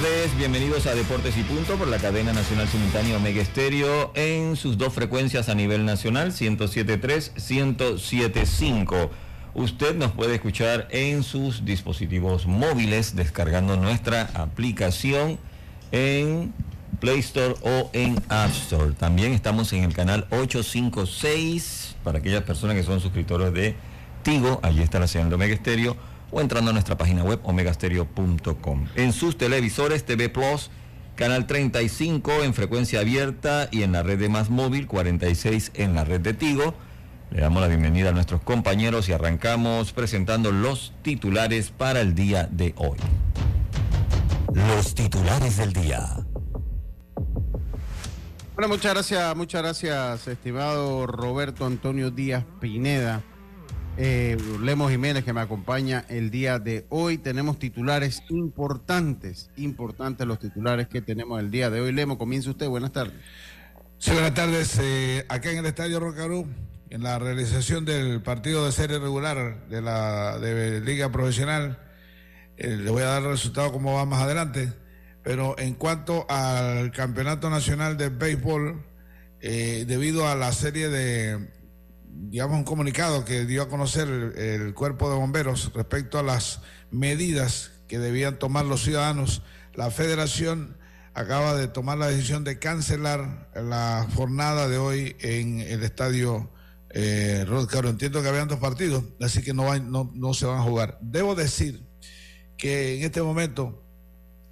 Tardes, bienvenidos a Deportes y Punto por la cadena nacional simultánea Omega Estéreo en sus dos frecuencias a nivel nacional, 107.3, 107.5. Usted nos puede escuchar en sus dispositivos móviles descargando nuestra aplicación en Play Store o en App Store. También estamos en el canal 856 para aquellas personas que son suscriptores de Tigo, allí está la señal de Omega Estéreo o entrando a nuestra página web omegastereo.com. En sus televisores TV Plus, canal 35 en frecuencia abierta y en la red de Más Móvil, 46 en la red de Tigo. Le damos la bienvenida a nuestros compañeros y arrancamos presentando los titulares para el día de hoy. Los titulares del día. Bueno, muchas gracias, muchas gracias, estimado Roberto Antonio Díaz Pineda eh, Lemos Jiménez que me acompaña el día de hoy. Tenemos titulares importantes, importantes los titulares que tenemos el día de hoy. Lemo, comienza usted. Buenas tardes. Sí, buenas tardes. Eh, acá en el Estadio Rocarú, en la realización del partido de serie regular de la Liga Profesional, eh, le voy a dar el resultado como va más adelante. Pero en cuanto al Campeonato Nacional de Béisbol, eh, debido a la serie de digamos, un comunicado que dio a conocer el, cuerpo de bomberos respecto a las medidas que debían tomar los ciudadanos. La federación acaba de tomar la decisión de cancelar la jornada de hoy en el estadio eh, Caro. Entiendo que habían dos partidos, así que no, no, no se van a jugar. Debo decir que en este momento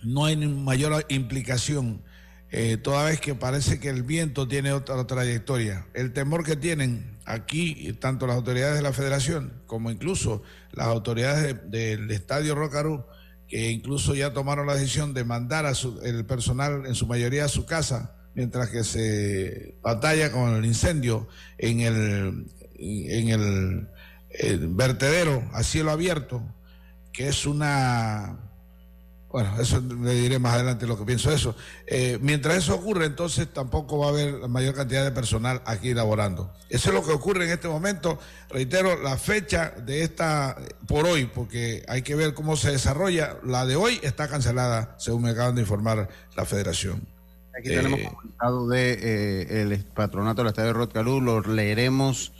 no hay mayor implicación eh, toda vez que parece que el viento tiene otra trayectoria. El temor que tienen aquí, tanto las autoridades de la federación como incluso las autoridades del Estadio Rocarú, que incluso ya tomaron la decisión de mandar a el personal en su mayoría a su casa, mientras que se batalla con el incendio en el, en el vertedero a cielo abierto, que es una bueno, eso le diré más adelante lo que pienso de eso. Eh, mientras eso ocurre, entonces tampoco va a haber la mayor cantidad de personal aquí laborando. Eso es lo que ocurre en este momento. Reitero, la fecha de esta, por hoy, porque hay que ver cómo se desarrolla, la de hoy está cancelada, según me acaban de informar la federación. Aquí tenemos eh, comunicado de eh, el patronato del Estadio de Rotcalú, lo leeremos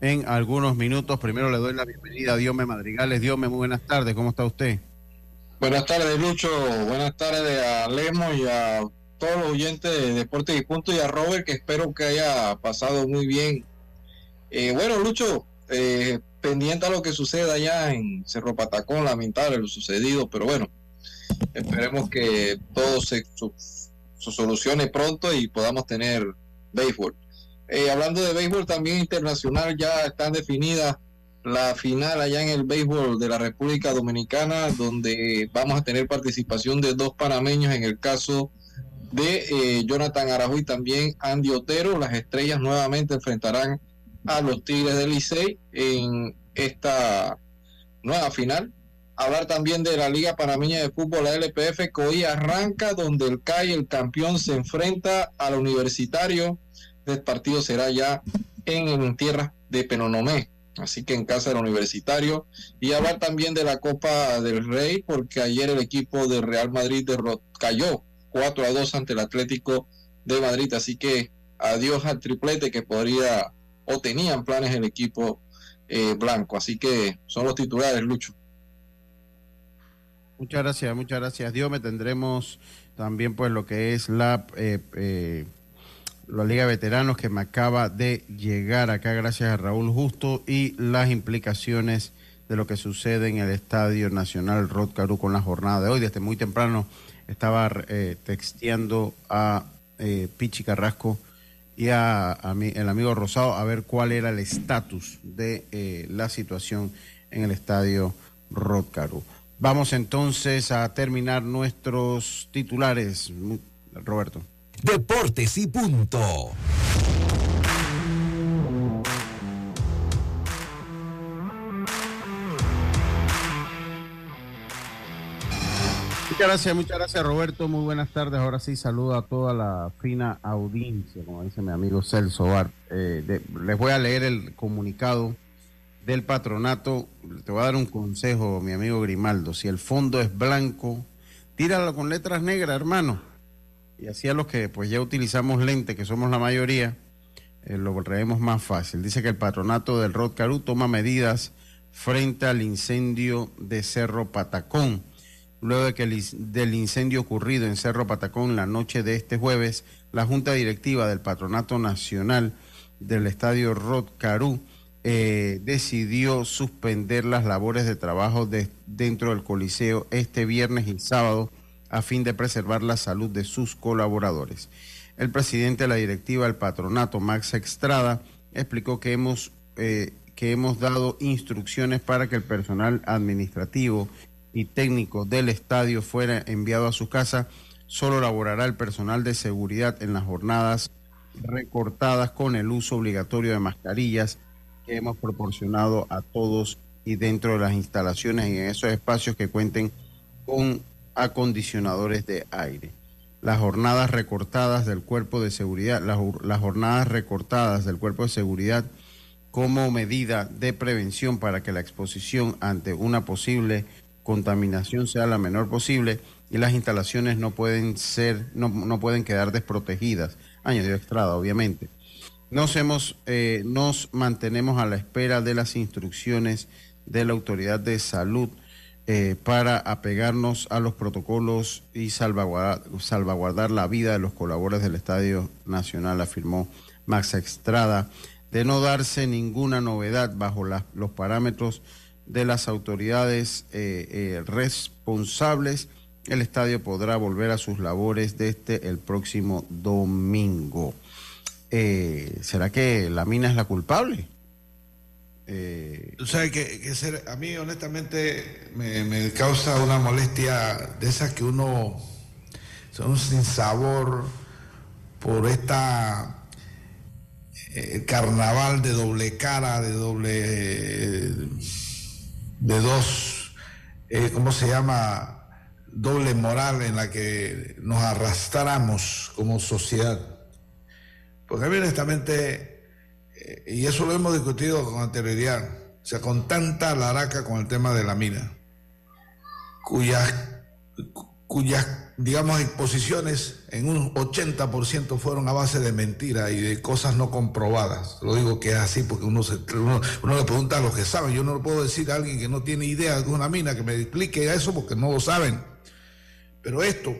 en algunos minutos. Primero le doy la bienvenida a Diome Madrigales. Diome, muy buenas tardes, ¿cómo está usted? Buenas tardes, Lucho. Buenas tardes a Lemo y a todos los oyentes de Deportes y Punto y a Robert, que espero que haya pasado muy bien. Eh, bueno, Lucho, eh, pendiente a lo que suceda allá en Cerro Patacón, lamentable lo sucedido, pero bueno, esperemos que todo se solucione pronto y podamos tener béisbol. Eh, hablando de béisbol también internacional, ya están definidas la final allá en el béisbol de la República Dominicana, donde vamos a tener participación de dos panameños en el caso de eh, Jonathan Araújo y también Andy Otero. Las estrellas nuevamente enfrentarán a los Tigres del Licey en esta nueva final. Hablar también de la Liga Panameña de Fútbol, la LPF, hoy arranca, donde el CAI, el campeón, se enfrenta al universitario. El partido será ya en, en tierra de Penonomé así que en casa del universitario. Y hablar también de la Copa del Rey, porque ayer el equipo de Real Madrid cayó 4 a 2 ante el Atlético de Madrid, así que adiós al triplete que podría o tenían planes el equipo eh, blanco. Así que son los titulares, Lucho. Muchas gracias, muchas gracias. Dios, me tendremos también pues lo que es la eh, eh, la Liga Veteranos que me acaba de llegar acá gracias a Raúl Justo y las implicaciones de lo que sucede en el Estadio Nacional Rod Caru con la jornada de hoy. Desde muy temprano estaba eh, texteando a eh, Pichi Carrasco y a, el amigo Rosado a ver cuál era el estatus de eh, la situación en el estadio Rodcaru. Vamos entonces a terminar nuestros titulares, Roberto. Deportes y punto. Muchas gracias, muchas gracias Roberto. Muy buenas tardes. Ahora sí saludo a toda la fina audiencia, como dice mi amigo Celso Bar. Eh, les voy a leer el comunicado del patronato. Te voy a dar un consejo, mi amigo Grimaldo. Si el fondo es blanco, tíralo con letras negras, hermano. Y así a los que pues ya utilizamos lente, que somos la mayoría, eh, lo traemos más fácil. Dice que el patronato del Rod Caru toma medidas frente al incendio de Cerro Patacón Luego de que del incendio ocurrido en Cerro Patacón la noche de este jueves, la Junta Directiva del Patronato Nacional del Estadio Rod Carú eh, decidió suspender las labores de trabajo dentro del Coliseo este viernes y sábado a fin de preservar la salud de sus colaboradores. El presidente de la directiva del patronato, Max Extrada, explicó que hemos, eh, que hemos dado instrucciones para que el personal administrativo y técnico del estadio fuera enviado a su casa, solo laborará el personal de seguridad en las jornadas recortadas con el uso obligatorio de mascarillas que hemos proporcionado a todos y dentro de las instalaciones y en esos espacios que cuenten con acondicionadores de aire. Las jornadas recortadas del cuerpo de seguridad, las, jornadas recortadas del cuerpo de seguridad como medida de prevención para que la exposición ante una posible contaminación sea la menor posible y las instalaciones no pueden ser, no, no pueden quedar desprotegidas. Añadió Estrada, obviamente. Nos, hemos, eh, nos mantenemos a la espera de las instrucciones de la autoridad de salud eh, para apegarnos a los protocolos y salvaguardar, salvaguardar, la vida de los colaboradores del Estadio Nacional, afirmó Max Estrada, de no darse ninguna novedad bajo los parámetros de las autoridades eh, eh, responsables, el estadio podrá volver a sus labores desde el próximo domingo. ¿Será que la mina es la culpable? Tú sabes que, ser, a mí honestamente me, causa una molestia de esas que uno son sin sabor por esta carnaval de doble cara, de doble de dos, eh, ¿cómo se llama? Doble moral en la que nos arrastramos como sociedad. Porque a mí honestamente, eh, y eso lo hemos discutido con anterioridad, o sea, con tanta laraca con el tema de la mina, cuyas cuyas, digamos, exposiciones en un 80% fueron a base de mentiras y de cosas no comprobadas. Lo digo que es así porque uno, se, uno, le pregunta a los que saben. Yo no le puedo decir a alguien que no tiene idea de una mina que me explique eso porque no lo saben. Pero esto,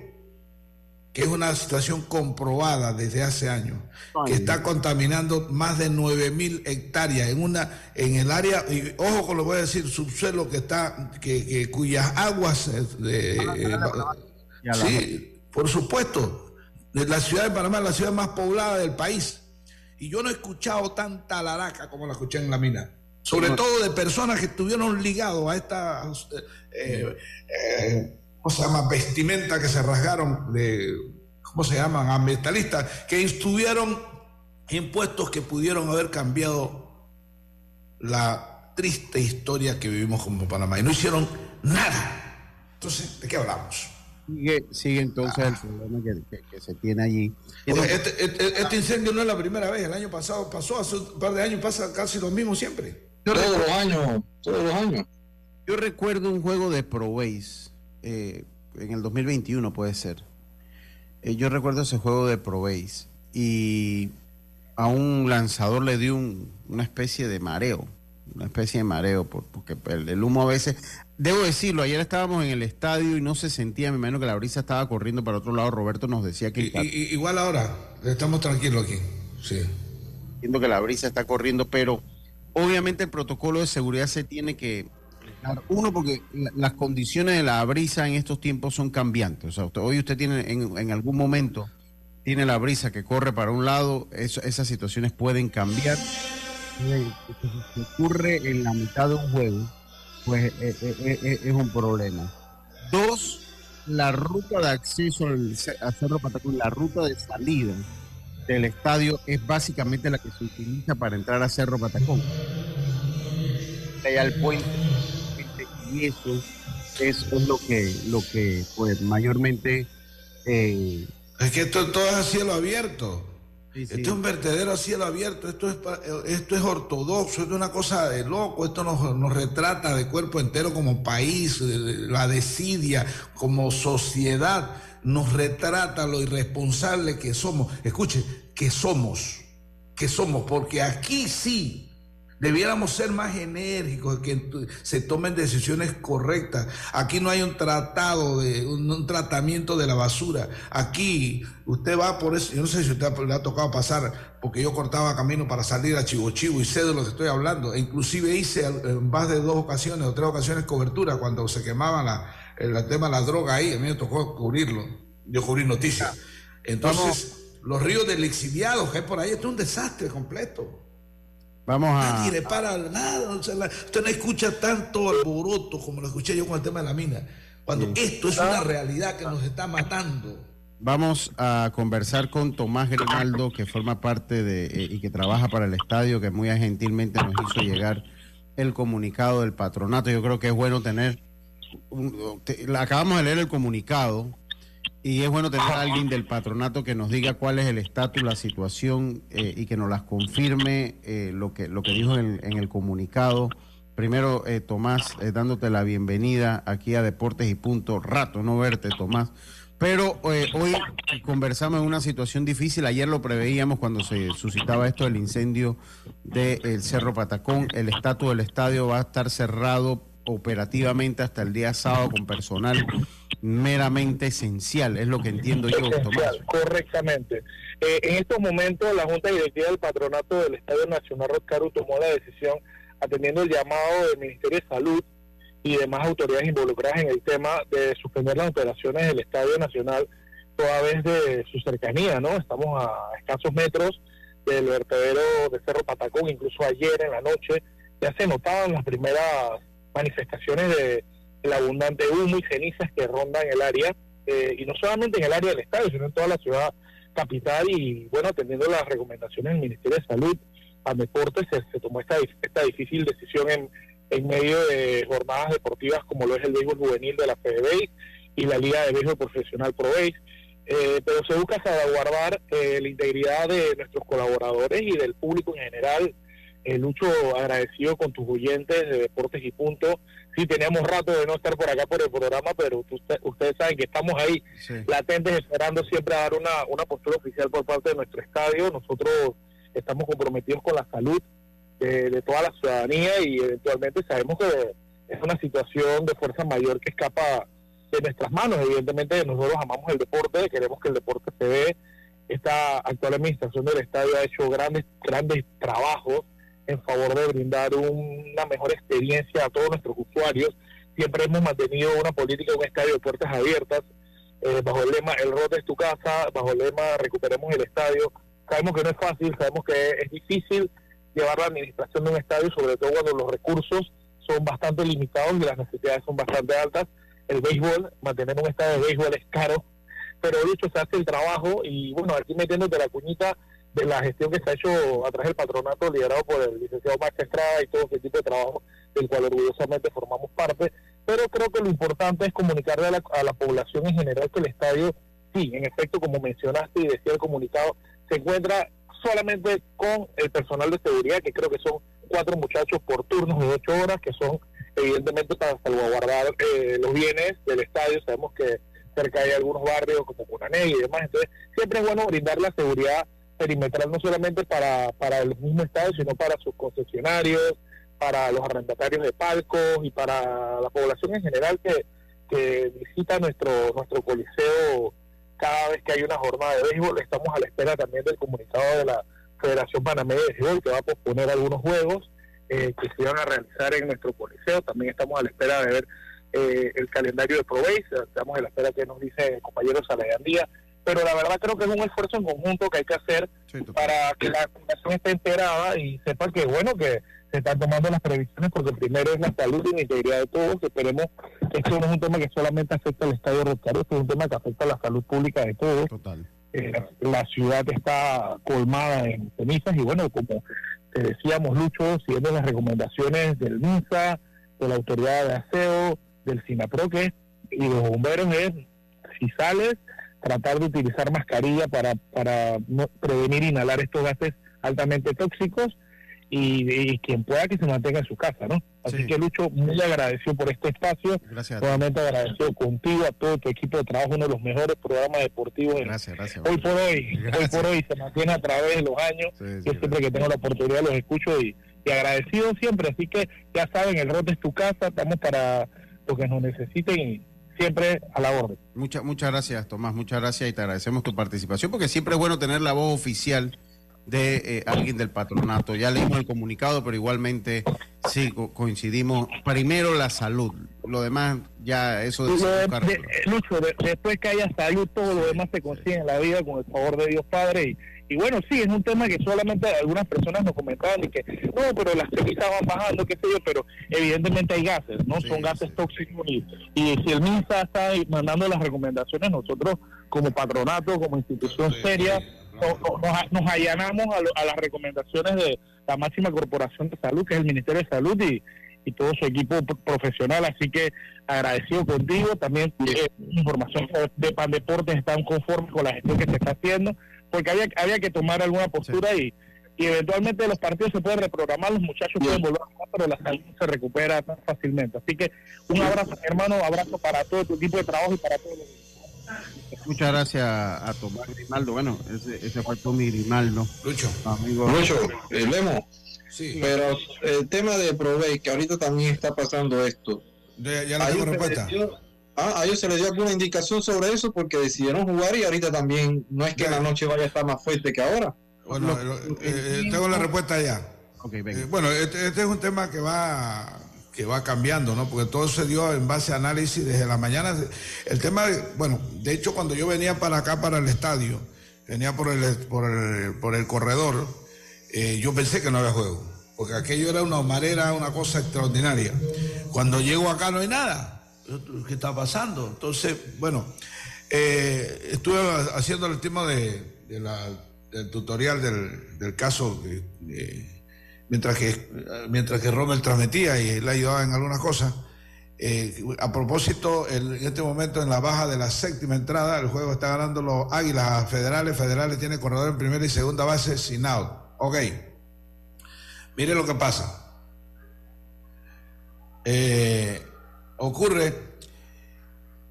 que es una situación comprobada desde hace años, que está contaminando más de 9 mil hectáreas en una en el área, y ojo con lo voy a decir, subsuelo que está, que, cuyas aguas eh, sí, por supuesto, la ciudad de Panamá es la ciudad más poblada del país. Y yo no he escuchado tanta laraca como la escuché en la mina. Sobre todo de personas que estuvieron ligados a esta eh, eh, ¿cómo se llama? Vestimenta que se rasgaron de, ¿cómo se llaman? Ambientalistas, que estuvieron impuestos que pudieron haber cambiado la triste historia que vivimos como Panamá. Y no hicieron nada. Entonces, ¿de qué hablamos? Sigue, sigue entonces el problema que, se tiene allí. Este, este, este, incendio no es la primera vez, el año pasado pasó, hace un par de años pasa casi lo mismo siempre. Todos los años, todos los años. Yo recuerdo un juego de Pro eh, en el 2021 puede ser. Eh, yo recuerdo ese juego de Pro y a un lanzador le dio una especie de mareo, una especie de mareo, porque el, humo a veces, debo decirlo, ayer estábamos en el estadio y no se sentía, me imagino que la brisa estaba corriendo para otro lado, Roberto nos decía que... igual ahora, estamos tranquilos aquí, sí. Entiendo que la brisa está corriendo, pero obviamente el protocolo de seguridad se tiene que Uno, porque las condiciones de la brisa en estos tiempos son cambiantes. O sea, hoy usted tiene en, algún momento, tiene la brisa que corre para un lado, esas situaciones pueden cambiar. Si ocurre en la mitad de un juego, pues eh, eh, eh, es un problema. Dos, la ruta de acceso al, Cerro Patacón, la ruta de salida del estadio es básicamente la que se utiliza para entrar a Cerro Patacón. Allá el puente y eso es, lo que lo que pues mayormente eh, es que esto todo es a cielo abierto. Esto es un vertedero a cielo abierto, esto es, esto es ortodoxo, esto es una cosa de loco, esto nos, nos retrata de cuerpo entero como país, la desidia, como sociedad, nos retrata lo irresponsable que somos. Escuche, que somos, que somos, porque aquí sí Debiéramos ser más enérgicos, que se tomen decisiones correctas. Aquí no hay un tratado, de un, tratamiento de la basura. Aquí usted va por eso, yo no sé si usted le ha tocado pasar, porque yo cortaba camino para salir a Chivo Chivo y sé de lo que estoy hablando. E inclusive hice en más de dos ocasiones o tres ocasiones cobertura cuando se quemaba la, el tema de la droga ahí. A mí me tocó cubrirlo. Yo cubrí noticias. Entonces, los ríos del exiliado que hay por ahí, esto es un desastre completo. Vamos a. Nadie le para nada. usted no escucha tanto alboroto como lo escuché yo con el tema de la mina. Cuando esto es una realidad que nos está matando. Vamos a conversar con Tomás Grimaldo, que forma parte de eh, y que trabaja para el estadio, que muy gentilmente nos hizo llegar el comunicado del patronato. Yo creo que es bueno tener. acabamos de leer el comunicado y es bueno tener a alguien del patronato que nos diga cuál es el estatus, la situación eh, y que nos las confirme eh, lo, que, lo que dijo en, el comunicado. Primero, eh, Tomás, dándote la bienvenida aquí a Deportes y Punto. Rato no verte, Tomás. Pero hoy conversamos en una situación difícil. Ayer lo preveíamos cuando se suscitaba esto del incendio del Cerro Patacón. El estatus del estadio va a estar cerrado operativamente hasta el día sábado con personal meramente esencial, es lo que entiendo yo, Tomás. Correctamente. Eh, en estos momentos, la Junta Directiva del Patronato del Estadio Nacional Roscaru tomó la decisión, atendiendo el llamado del Ministerio de Salud y demás autoridades involucradas en el tema de suspender las operaciones del Estadio Nacional toda vez de su cercanía, ¿no? Estamos a escasos metros del vertedero de Cerro Patacón, incluso ayer en la noche ya se notaban las primeras manifestaciones de el abundante humo y cenizas que rondan el área, eh, y no solamente en el área del estadio, sino en toda la ciudad capital, y bueno, atendiendo las recomendaciones del Ministerio de Salud, a deportes se, tomó esta, esta difícil decisión en, en medio de jornadas deportivas como lo es el béisbol juvenil de la FEDEBASE y la Liga de Béisbol Profesional ProBase, eh, pero se busca salvaguardar eh, la integridad de nuestros colaboradores y del público en general eh, Lucho, agradecido con tus oyentes de Deportes y Punto. Sí, teníamos rato de no estar por acá por el programa, pero ustedes saben que estamos ahí latentes esperando siempre a dar una, una postura oficial por parte de nuestro estadio. Nosotros estamos comprometidos con la salud de, toda la ciudadanía y eventualmente sabemos que es una situación de fuerza mayor que escapa de nuestras manos. Evidentemente nosotros amamos el deporte, queremos que el deporte se ve. Esta actual administración del estadio ha hecho grandes, grandes trabajos en favor de brindar una mejor experiencia a todos nuestros usuarios. Siempre hemos mantenido una política de un estadio de puertas abiertas, eh, bajo el lema El rote es tu casa, bajo el lema Recuperemos el estadio. Sabemos que no es fácil, sabemos que es difícil llevar la administración de un estadio, sobre todo cuando los recursos son bastante limitados y las necesidades son bastante altas. El béisbol, mantener un estadio de béisbol es caro, pero dicho se hace el trabajo y bueno, aquí metiéndote la cuñita, de la gestión que se ha hecho a través del patronato liderado por el licenciado Max Estrada y todo ese tipo de trabajo del cual orgullosamente formamos parte, pero creo que lo importante es comunicarle a la, a la población en general que el estadio, sí, en efecto, como mencionaste y decía el comunicado, se encuentra solamente con el personal de seguridad, que creo que son cuatro muchachos por turnos de ocho horas, que son evidentemente para salvaguardar eh, los bienes del estadio. Sabemos que cerca hay algunos barrios como Cunané y demás, entonces siempre es bueno brindar la seguridad perimetral no solamente para, para el mismo estadio, sino para sus concesionarios, para los arrendatarios de palcos y para la población en general que, que visita nuestro, nuestro coliseo cada vez que hay una jornada de béisbol. Estamos a la espera también del comunicado de la Federación Panameña de Béisbol que va a posponer algunos juegos eh, que se van a realizar en nuestro coliseo. También estamos a la espera de ver eh, el calendario de ProBase, estamos a la espera que nos dice el compañero Díaz, pero la verdad creo que es un esfuerzo en conjunto que hay que hacer para que la población esté enterada y sepa que bueno que se están tomando las previsiones porque primero es la salud y la integridad de todos, esperemos que esto no es un tema que solamente afecta al estadio Rotario, esto es un tema que afecta a la salud pública de todos. Total. Eh, la ciudad está colmada en cenizas y bueno, como te decíamos, Lucho, siguiendo las recomendaciones del MINSA, de la Autoridad de Aseo, del SINAPROQUE y de los bomberos es, si sales, tratar de utilizar mascarilla para, para no, prevenir inhalar estos gases altamente tóxicos y, quien pueda que se mantenga en su casa, ¿no? Así que Lucho, muy agradecido por este espacio. Gracias. Nuevamente agradecido contigo, a todo tu equipo de trabajo, uno de los mejores programas deportivos. Gracias, gracias. Hoy por hoy, hoy por hoy se mantiene a través de los años. Yo siempre que tengo la oportunidad los escucho y, y, agradecido siempre. Así que ya saben, el rote es tu casa, estamos para lo que nos necesiten y siempre a la orden. Muchas, muchas gracias, Tomás, muchas gracias y te agradecemos tu participación porque siempre es bueno tener la voz oficial de eh, alguien del patronato. Ya leímos el comunicado, pero igualmente sí coincidimos. Primero la salud, lo demás ya eso de, de, Lucho, después que haya salud, todo lo demás se consigue en la vida con el favor de Dios Padre. Y, bueno, sí, es un tema que solamente algunas personas nos comentaban y que no, pero las cenizas van bajando, qué sé yo, pero evidentemente hay gases, ¿no? Son gases tóxicos y, y si el MINSA está mandando las recomendaciones, nosotros como patronato, como institución seria, nos, allanamos a, las recomendaciones de la máxima corporación de salud, que es el Ministerio de Salud y, todo su equipo profesional. Así que agradecido contigo. También eh, información de Pan Deportes están conformes con la gestión que se está haciendo, porque había, había que tomar alguna postura y, y eventualmente los partidos se pueden reprogramar, los muchachos pueden volver a jugar, pero la salud se recupera tan fácilmente. Así que un abrazo, mi hermano, abrazo para todo tu equipo de trabajo y para todos los Muchas gracias a Tomás Grimaldo. Bueno, ese, ese fue Tommy Grimaldo. Lucho. Amigo. Lucho, eh, Lemo. Sí. Pero el tema de Provey, que ahorita también está pasando esto. Ya, ya tengo respuesta. Ah, a ellos se les dio alguna indicación sobre eso porque decidieron jugar y ahorita también no es que la noche vaya a estar más fuerte que ahora. Bueno, eh, eh, tengo la respuesta ya. Okay, bueno, este, este, es un tema que va que va cambiando, ¿no? Porque todo se dio en base a análisis desde la mañana. El tema, bueno, de hecho cuando yo venía para acá, para el estadio, venía por el, por el, por el corredor, eh, yo pensé que no había juego, porque aquello era una marera, una cosa extraordinaria. Cuando llego acá no hay nada. ¿Qué está pasando? Entonces, bueno, eh, estuve haciendo el tema de, del tutorial del, caso mientras que, mientras que Rommel transmitía y le ayudaba en algunas cosas. Eh, a propósito, en este momento en la baja de la séptima entrada, el juego está ganando los Águilas Federales. Federales tiene corredor en primera y segunda base sin out. Ok. Mire lo que pasa. Eh, ocurre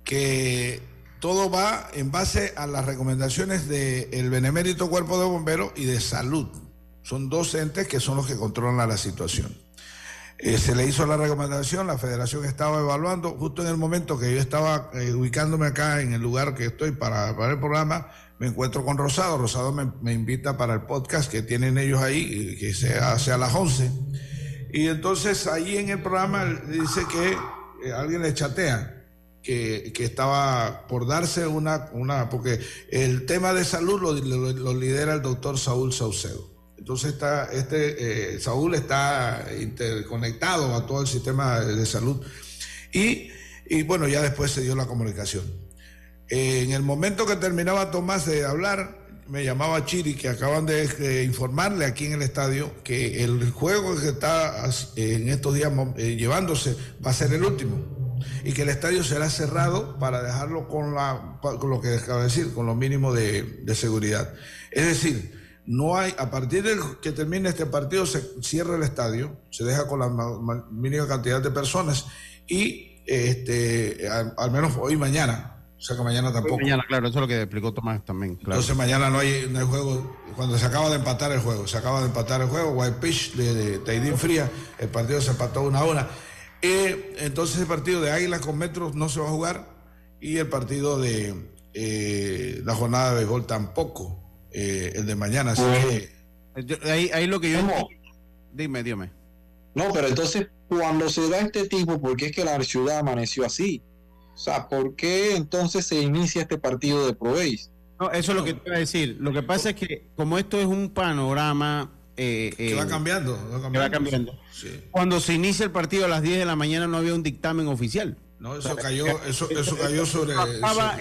que todo va en base a las recomendaciones del Benemérito Cuerpo de Bomberos y de Salud. Son dos entes que son los que controlan la situación. Eh, se le hizo la recomendación, la federación estaba evaluando, justo en el momento que yo estaba eh, ubicándome acá en el lugar que estoy para, el programa, me encuentro con Rosado, Rosado me, invita para el podcast que tienen ellos ahí, que se hace a las 11. Y entonces ahí en el programa dice que eh, alguien le chatea. Que, estaba por darse una, una, porque el tema de salud lo, lidera el doctor Saúl Saucedo. Entonces está, este, eh, Saúl está interconectado a todo el sistema de salud. Y, bueno, ya después se dio la comunicación. en el momento que terminaba Tomás de hablar, me llamaba Chiri, que acaban de informarle aquí en el estadio que el juego que está en estos días eh, llevándose va a ser el último y que el estadio será cerrado para dejarlo con, la, con lo que acaba de decir, con lo mínimo de, de seguridad. Es decir, no hay, a partir de que termine este partido, se cierra el estadio, se deja con la mínima cantidad de personas y este, al, menos hoy mañana. O sea que mañana tampoco. mañana, claro, eso es lo que explicó Tomás también. Entonces mañana no hay, no hay juego. Cuando se acaba de empatar el juego, se acaba de empatar el juego, White Pitch de, de Fría, el partido se empató una a una. Eh, entonces el partido de Águilas con Metros no se va a jugar y el partido de eh, la jornada de béisbol tampoco. Eh, el de mañana. Así que... Ahí, ahí lo que yo... Dime, dime. No, pero entonces, cuando se da este tipo, ¿por qué es que la ciudad amaneció así? O sea, ¿por qué entonces se inicia este partido de Proveis? No, eso es lo que te iba a decir. Lo que pasa es que como esto es un panorama... Eh, que va eh, cambiando. Va cambiando. Cuando se inicia el partido a las 10 de la mañana no había un dictamen oficial. No, eso cayó, eso, eso cayó sobre...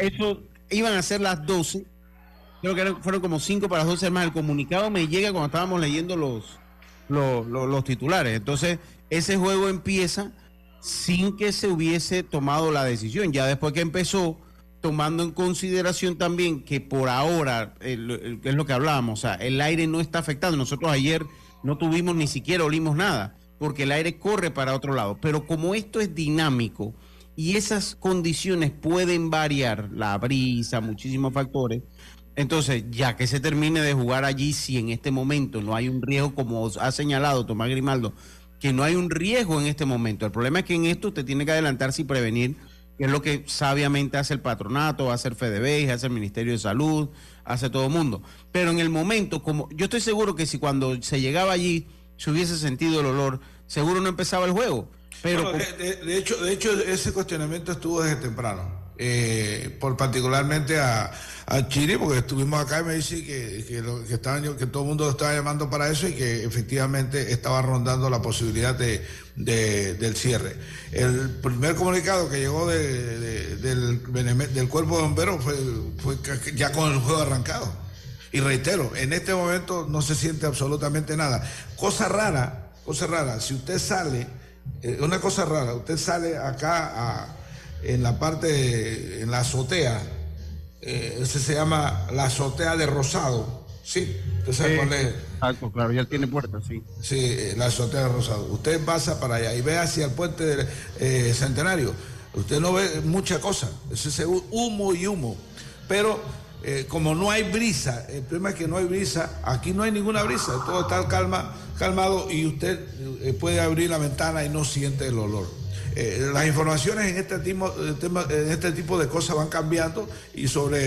Eso, iban a ser las 12. Creo que fueron como 5 para las 12. Además, el comunicado me llega cuando estábamos leyendo los, los, los titulares. Entonces, ese juego empieza sin que se hubiese tomado la decisión. Ya después que empezó, tomando en consideración también que por ahora, es lo que hablábamos, o sea, el aire no está afectando. Nosotros ayer no tuvimos ni siquiera olimos nada, porque el aire corre para otro lado. Pero como esto es dinámico y esas condiciones pueden variar, la brisa, muchísimos factores, entonces, ya que se termine de jugar allí, si en este momento no hay un riesgo, como ha señalado Tomás Grimaldo, que no hay un riesgo en este momento. El problema es que en esto usted tiene que adelantarse y prevenir, que es lo que sabiamente hace el patronato, hace el FEDEBEI, hace el Ministerio de Salud, hace todo el mundo. Pero en el momento, como yo estoy seguro que si cuando se llegaba allí se hubiese sentido el olor, seguro no empezaba el juego. Pero de, hecho, de hecho, ese cuestionamiento estuvo desde temprano. Eh, por particularmente a, a Chile, porque estuvimos acá y me dice que, que, que, que todo el mundo estaba llamando para eso y que efectivamente estaba rondando la posibilidad de, del cierre. El primer comunicado que llegó del, del cuerpo de bomberos fue, fue ya con el juego arrancado. Y reitero, en este momento no se siente absolutamente nada. Cosa rara, cosa rara, si usted sale, eh, una cosa rara, usted sale acá a en la parte, en la azotea, eh, ese se llama la azotea de Rosado. Sí, usted sabe cuál es. claro, ya tiene puerta, sí. Sí, eh, la azotea de Rosado. Usted pasa para allá y ve hacia el puente del eh, Centenario. Usted no ve mucha cosa, es ese humo y humo. Pero como no hay brisa, el problema es que no hay brisa, aquí no hay ninguna brisa, todo está calma, calmado y usted puede abrir la ventana y no siente el olor. Eh, las informaciones en este, tipo, en este tipo de cosas van cambiando y sobre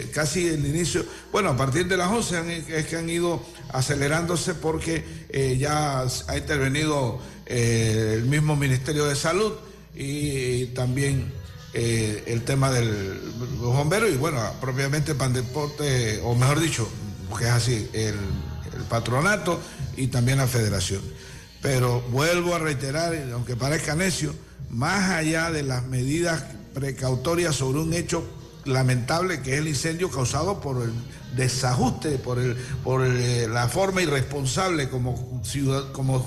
eh, casi el inicio, bueno, a partir de las 11 es que han ido acelerándose porque eh, ya ha intervenido el mismo Ministerio de Salud y, también el tema de los bomberos y bueno, propiamente Pandeporte, o mejor dicho, porque es así, el patronato y también la federación. Pero vuelvo a reiterar, aunque parezca necio, más allá de las medidas precautorias sobre un hecho lamentable que es el incendio causado por el desajuste, por, el, por eh, la forma irresponsable como, ciudad, como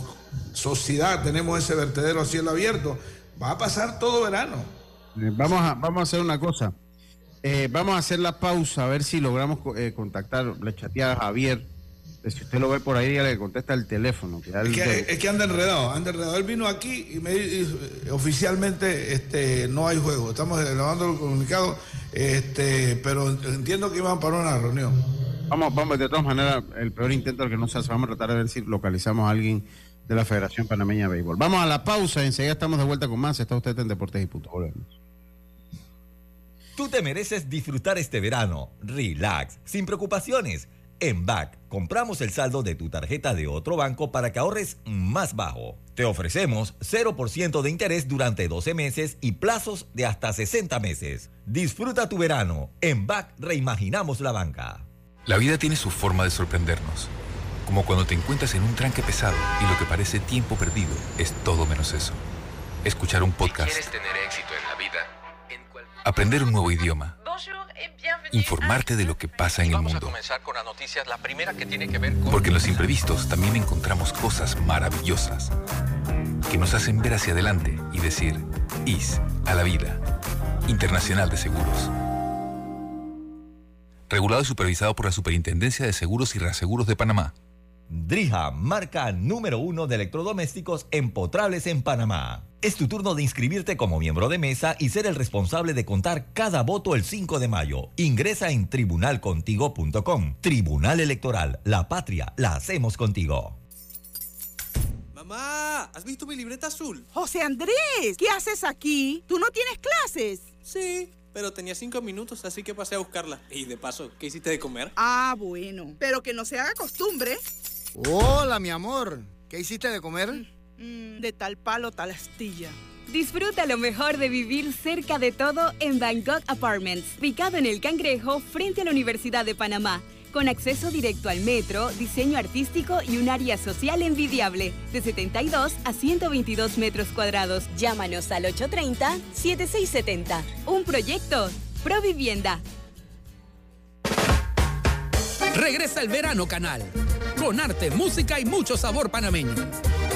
sociedad tenemos ese vertedero a cielo abierto, va a pasar todo verano. Eh, vamos a, vamos a hacer una cosa. Eh, vamos a hacer la pausa, a ver si logramos contactar, le chatear a Javier si usted lo ve por ahí, ya le contesta el teléfono. es, que, anda enredado, anda enredado. Él vino aquí y me oficialmente este, no hay juego. Estamos elevando el comunicado, este, pero entiendo que iban para una reunión. Vamos, vamos, de todas maneras, el peor intento que no se hace. Vamos a tratar de ver si localizamos a alguien de la Federación Panameña de Béisbol. Vamos a la pausa, enseguida estamos de vuelta con más. Está usted en Deportes y Punto. Volvemos. Tú te mereces disfrutar este verano. Relax, sin preocupaciones en BAC, compramos el saldo de tu tarjeta de otro banco para que ahorres más bajo. Te ofrecemos 0% de interés durante 12 meses y plazos de hasta 60 meses. Disfruta tu verano. En BAC reimaginamos la banca. La vida tiene su forma de sorprendernos. Como cuando te encuentras en un tranque pesado y lo que parece tiempo perdido es todo menos eso. Escuchar un podcast. quieres tener éxito en la vida, aprender un nuevo idioma informarte de lo que pasa en el mundo. Porque en los imprevistos también encontramos cosas maravillosas que nos hacen ver hacia adelante y decir, IS a la vida. Internacional de Seguros. Regulado y supervisado por la Superintendencia de Seguros y Reaseguros de Panamá. Drija, marca número uno de electrodomésticos empotrables en Panamá. Es tu turno de inscribirte como miembro de mesa y ser el responsable de contar cada voto el 5 de mayo. Ingresa en tribunalcontigo.com. Tribunal Electoral, la patria, la hacemos contigo. Mamá, ¿has visto mi libreta azul? José Andrés, ¿qué haces aquí? ¿Tú no tienes clases? Sí, pero tenía cinco minutos, así que pasé a buscarla. Y de paso, ¿qué hiciste de comer? Ah, bueno, pero que no se haga costumbre. Hola, mi amor. ¿Qué hiciste de comer? Mm, de tal palo, tal astilla. Disfruta lo mejor de vivir cerca de todo en Bangkok Apartments, ubicado en el Cangrejo frente a la Universidad de Panamá, con acceso directo al metro, diseño artístico y un área social envidiable, de 72 a 122 metros cuadrados. Llámanos al 830-7670. Un proyecto, Provivienda. Regresa el verano canal, con arte, música y mucho sabor panameño.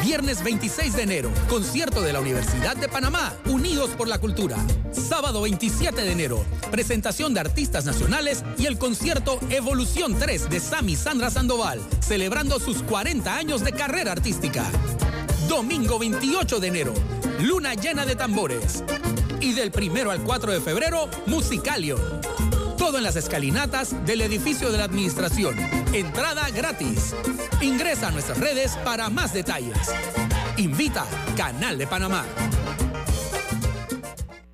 Viernes 26 de enero, concierto de la Universidad de Panamá, Unidos por la Cultura. Sábado 27 de enero, presentación de artistas nacionales y el concierto Evolución 3 de Sami Sandra Sandoval, celebrando sus 40 años de carrera artística. Domingo 28 de enero, luna llena de tambores. Y del primero al 4 de febrero, Musicalio. Todo en las escalinatas del edificio de la administración. Entrada gratis. Ingresa a nuestras redes para más detalles. Invita Canal de Panamá.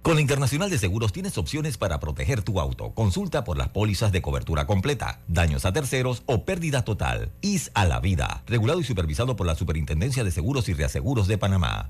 Con la Internacional de Seguros tienes opciones para proteger tu auto. Consulta por las pólizas de cobertura completa, daños a terceros o pérdida total. IS a la vida. Regulado y supervisado por la Superintendencia de Seguros y Reaseguros de Panamá.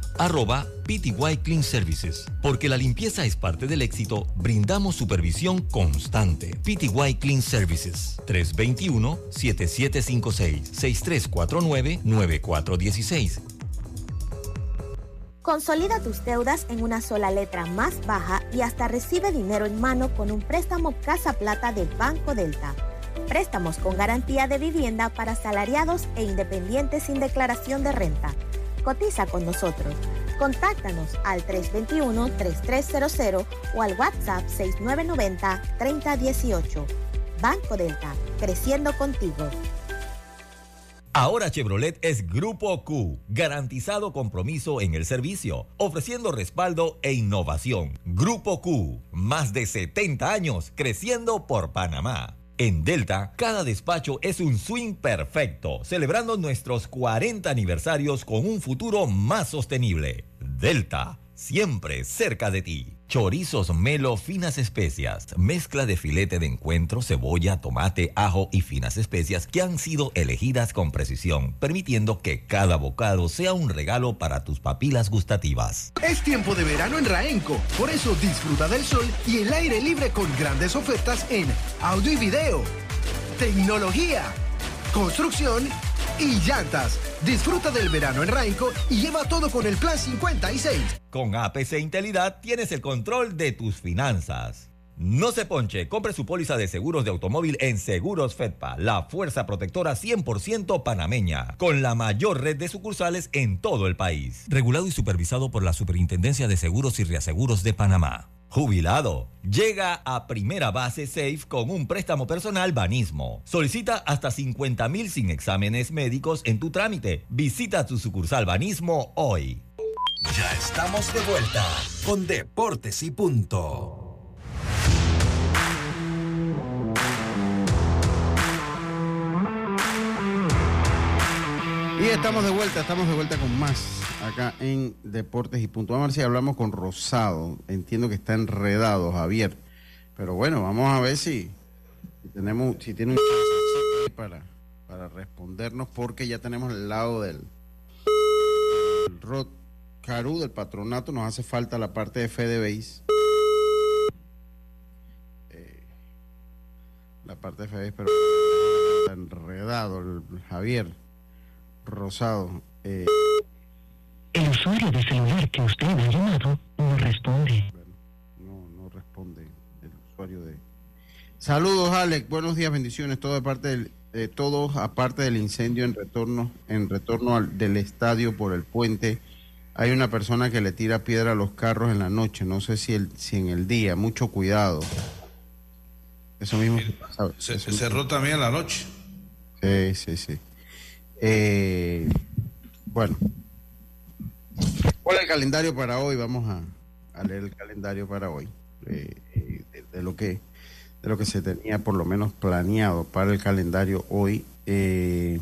arroba PTY Clean Services. Porque la limpieza es parte del éxito, brindamos supervisión constante. PTY Clean Services 321-7756-6349-9416. Consolida tus deudas en una sola letra más baja y hasta recibe dinero en mano con un préstamo Casa Plata del Banco Delta. Préstamos con garantía de vivienda para salariados e independientes sin declaración de renta. Cotiza con nosotros. Contáctanos al 321-3300 o al WhatsApp 6990-3018. Banco Delta, creciendo contigo. Ahora Chevrolet es Grupo Q, garantizado compromiso en el servicio, ofreciendo respaldo e innovación. Grupo Q, más de 70 años creciendo por Panamá. En Delta, cada despacho es un swing perfecto, celebrando nuestros 40 aniversarios con un futuro más sostenible. Delta, siempre cerca de ti. Chorizos Melo finas especias, mezcla de filete de encuentro, cebolla, tomate, ajo y finas especias que han sido elegidas con precisión, permitiendo que cada bocado sea un regalo para tus papilas gustativas. Es tiempo de verano en Raenco, por eso disfruta del sol y el aire libre con grandes ofertas en audio y video, tecnología, construcción y llantas. Disfruta del verano en Rainco y lleva todo con el plan 56. Con APC Intelidad tienes el control de tus finanzas. No se ponche, compre su póliza de seguros de automóvil en Seguros Fedpa, la fuerza protectora 100% panameña, con la mayor red de sucursales en todo el país. Regulado y supervisado por la Superintendencia de Seguros y Reaseguros de Panamá. Jubilado. Llega a primera base Safe con un préstamo personal Banismo. Solicita hasta 50 mil sin exámenes médicos en tu trámite. Visita tu sucursal Banismo hoy. Ya estamos de vuelta con Deportes y Punto. Y estamos de vuelta, estamos de vuelta con más acá en Deportes y Punto. Vamos a ver si hablamos con Rosado. Entiendo que está enredado, Javier. Pero bueno, vamos a ver si, tenemos, si tiene un chance para, para respondernos, porque ya tenemos el lado del, del Rod Caru, del patronato. Nos hace falta la parte de Fede Base. Eh, la parte de Fede pero está enredado el Javier Rosado. Eh, el usuario de celular que usted ha llamado no responde. no, no responde el usuario de... Saludos, Alex. Buenos días, bendiciones. Todo de parte del, de todos, aparte del incendio en retorno, en retorno al, del estadio por el puente. Hay una persona que le tira piedra a los carros en la noche. No sé si, el, si en el día. Mucho cuidado. Eso mismo se, se cerró también la noche. Sí, sí, sí. Eh, bueno, ¿cuál es el calendario para hoy? Vamos a, a leer el calendario para hoy, eh, eh, de, lo que de lo que se tenía por lo menos planeado para el calendario hoy. Eh,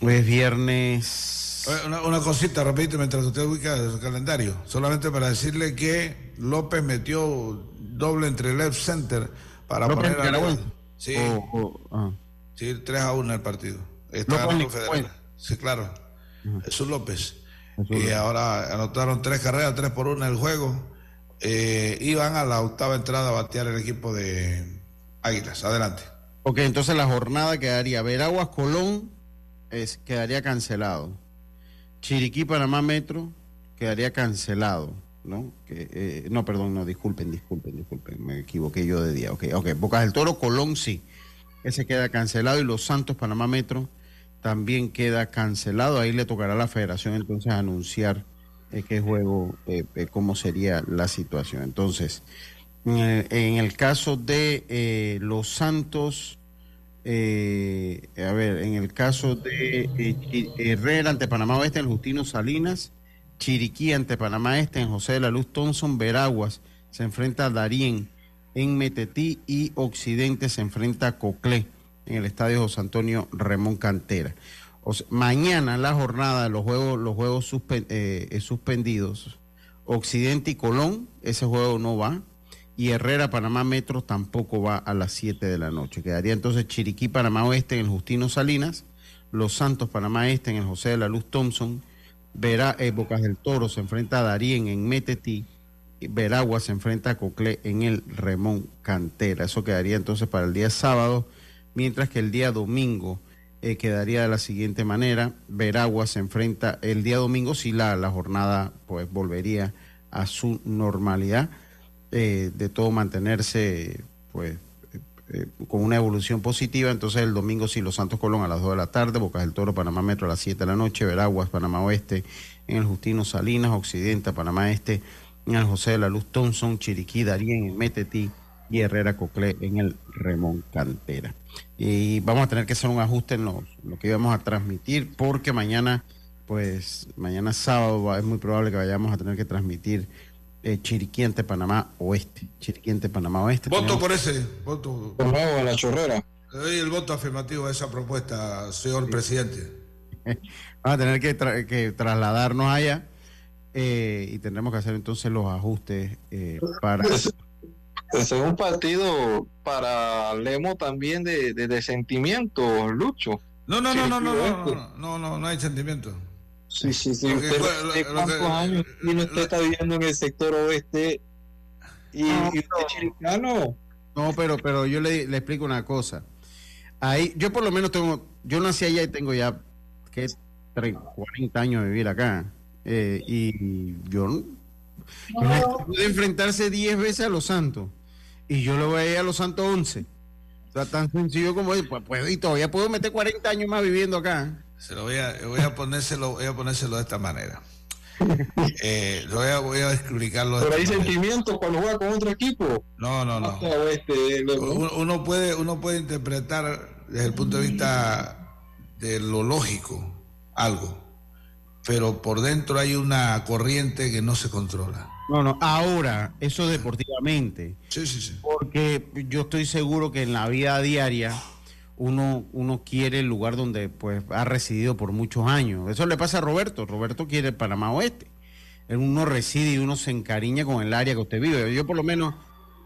hoy es viernes. Una, una, cosita, repite, mientras usted ubica el calendario. Solamente para decirle que López metió doble entre el left center para poner a. Sí. Ah. Sí, 3 a 1 el partido. Está ganando Federal. Sí, claro. Jesús López. y ahora anotaron tres carreras, tres por una el juego. Eh, y van a la octava entrada a batear el equipo de Águilas. Adelante. Ok, entonces la jornada quedaría Veraguas Colón es, quedaría cancelado. Chiriquí Panamá Metro quedaría cancelado. ¿no? Que, eh, no, perdón, no, disculpen, disculpen, disculpen, me equivoqué yo de día. Ok, ok, Bocas del Toro, Colón sí, ese queda cancelado y Los Santos, Panamá Metro, también queda cancelado. Ahí le tocará a la federación entonces anunciar eh, qué juego, eh, eh, cómo sería la situación. Entonces, en el caso de Los Santos, a ver, en el caso de Herrera ante Panamá Oeste, el Justino Salinas, Chiriquí ante Panamá Este, en José de la Luz Thompson, Veraguas se enfrenta a Darien en Metetí y Occidente se enfrenta a Coclé en el estadio José Antonio Ramón Cantera. mañana la jornada los juegos, los juegos eh, suspendidos, Occidente y Colón, ese juego no va, y Herrera Panamá Metro tampoco va a las 7 de la noche. Quedaría entonces Chiriquí Panamá Oeste en el Justino Salinas, Los Santos Panamá Este en el José de la Luz Thompson, Verá, eh, Bocas del Toro se enfrenta a Darien en Metetí, Veragua se enfrenta a Coclé en el Remón Cantera. Eso quedaría entonces para el día sábado mientras que el día domingo eh, quedaría de la siguiente manera. Veragua se enfrenta el día domingo, si la, jornada pues volvería a su normalidad, eh, de todo mantenerse pues eh, con una evolución positiva. Entonces el domingo sí, Los Santos Colón a las 2 de la tarde, Bocas del Toro, Panamá Metro a las 7 de la noche, Veraguas, Panamá Oeste, en el Justino Salinas, Occidente, Panamá Este, en el José de la Luz Thompson, Chiriquí, Darien, en Metetí y Herrera Coclé en el Remón Cantera. Y vamos a tener que hacer un ajuste en lo, que íbamos a transmitir porque mañana, pues mañana sábado es muy probable que vayamos a tener que transmitir eh, Chiriquí ante Panamá Oeste. Chiriquí ante Panamá Oeste. Voto por ese, voto. Por a la chorrera. Le doy el voto afirmativo a esa propuesta, señor presidente. Vamos a tener que, que trasladarnos allá eh, y tendremos que hacer entonces los ajustes eh, para... Ese es un partido para Lemo también de, de, sentimiento, Lucho. No, no, no, no, no, no, no, no, no, hay sentimiento. Sí, sí, sí. ¿Cuántos años tiene usted está viviendo en el sector oeste y, no, y chiricano? No, pero, pero yo le, le, explico una cosa. Ahí, yo por lo menos tengo, yo nací allá y tengo ya que 40 años de vivir acá. Eh, y yo no. puede enfrentarse 10 veces a los santos y yo lo voy a ir a los santos 11. O sea, tan sencillo como es, pues, pues, y todavía puedo meter 40 años más viviendo acá. Se lo voy a, voy a ponérselo, voy a ponérselo de esta manera. Eh, voy, a, voy a explicarlo. Pero hay sentimientos cuando juega con otro equipo. No, no, no. Este, uno, puede, uno puede interpretar desde el punto de vista de lo lógico algo, pero por dentro hay una corriente que no se controla. No, no, ahora, eso deportivamente. Sí, sí, sí. Porque yo estoy seguro que en la vida diaria uno, uno quiere el lugar donde pues ha residido por muchos años. Eso le pasa a Roberto. Roberto quiere Panamá Oeste. Uno reside y uno se encariña con el área que usted vive. Yo por lo menos,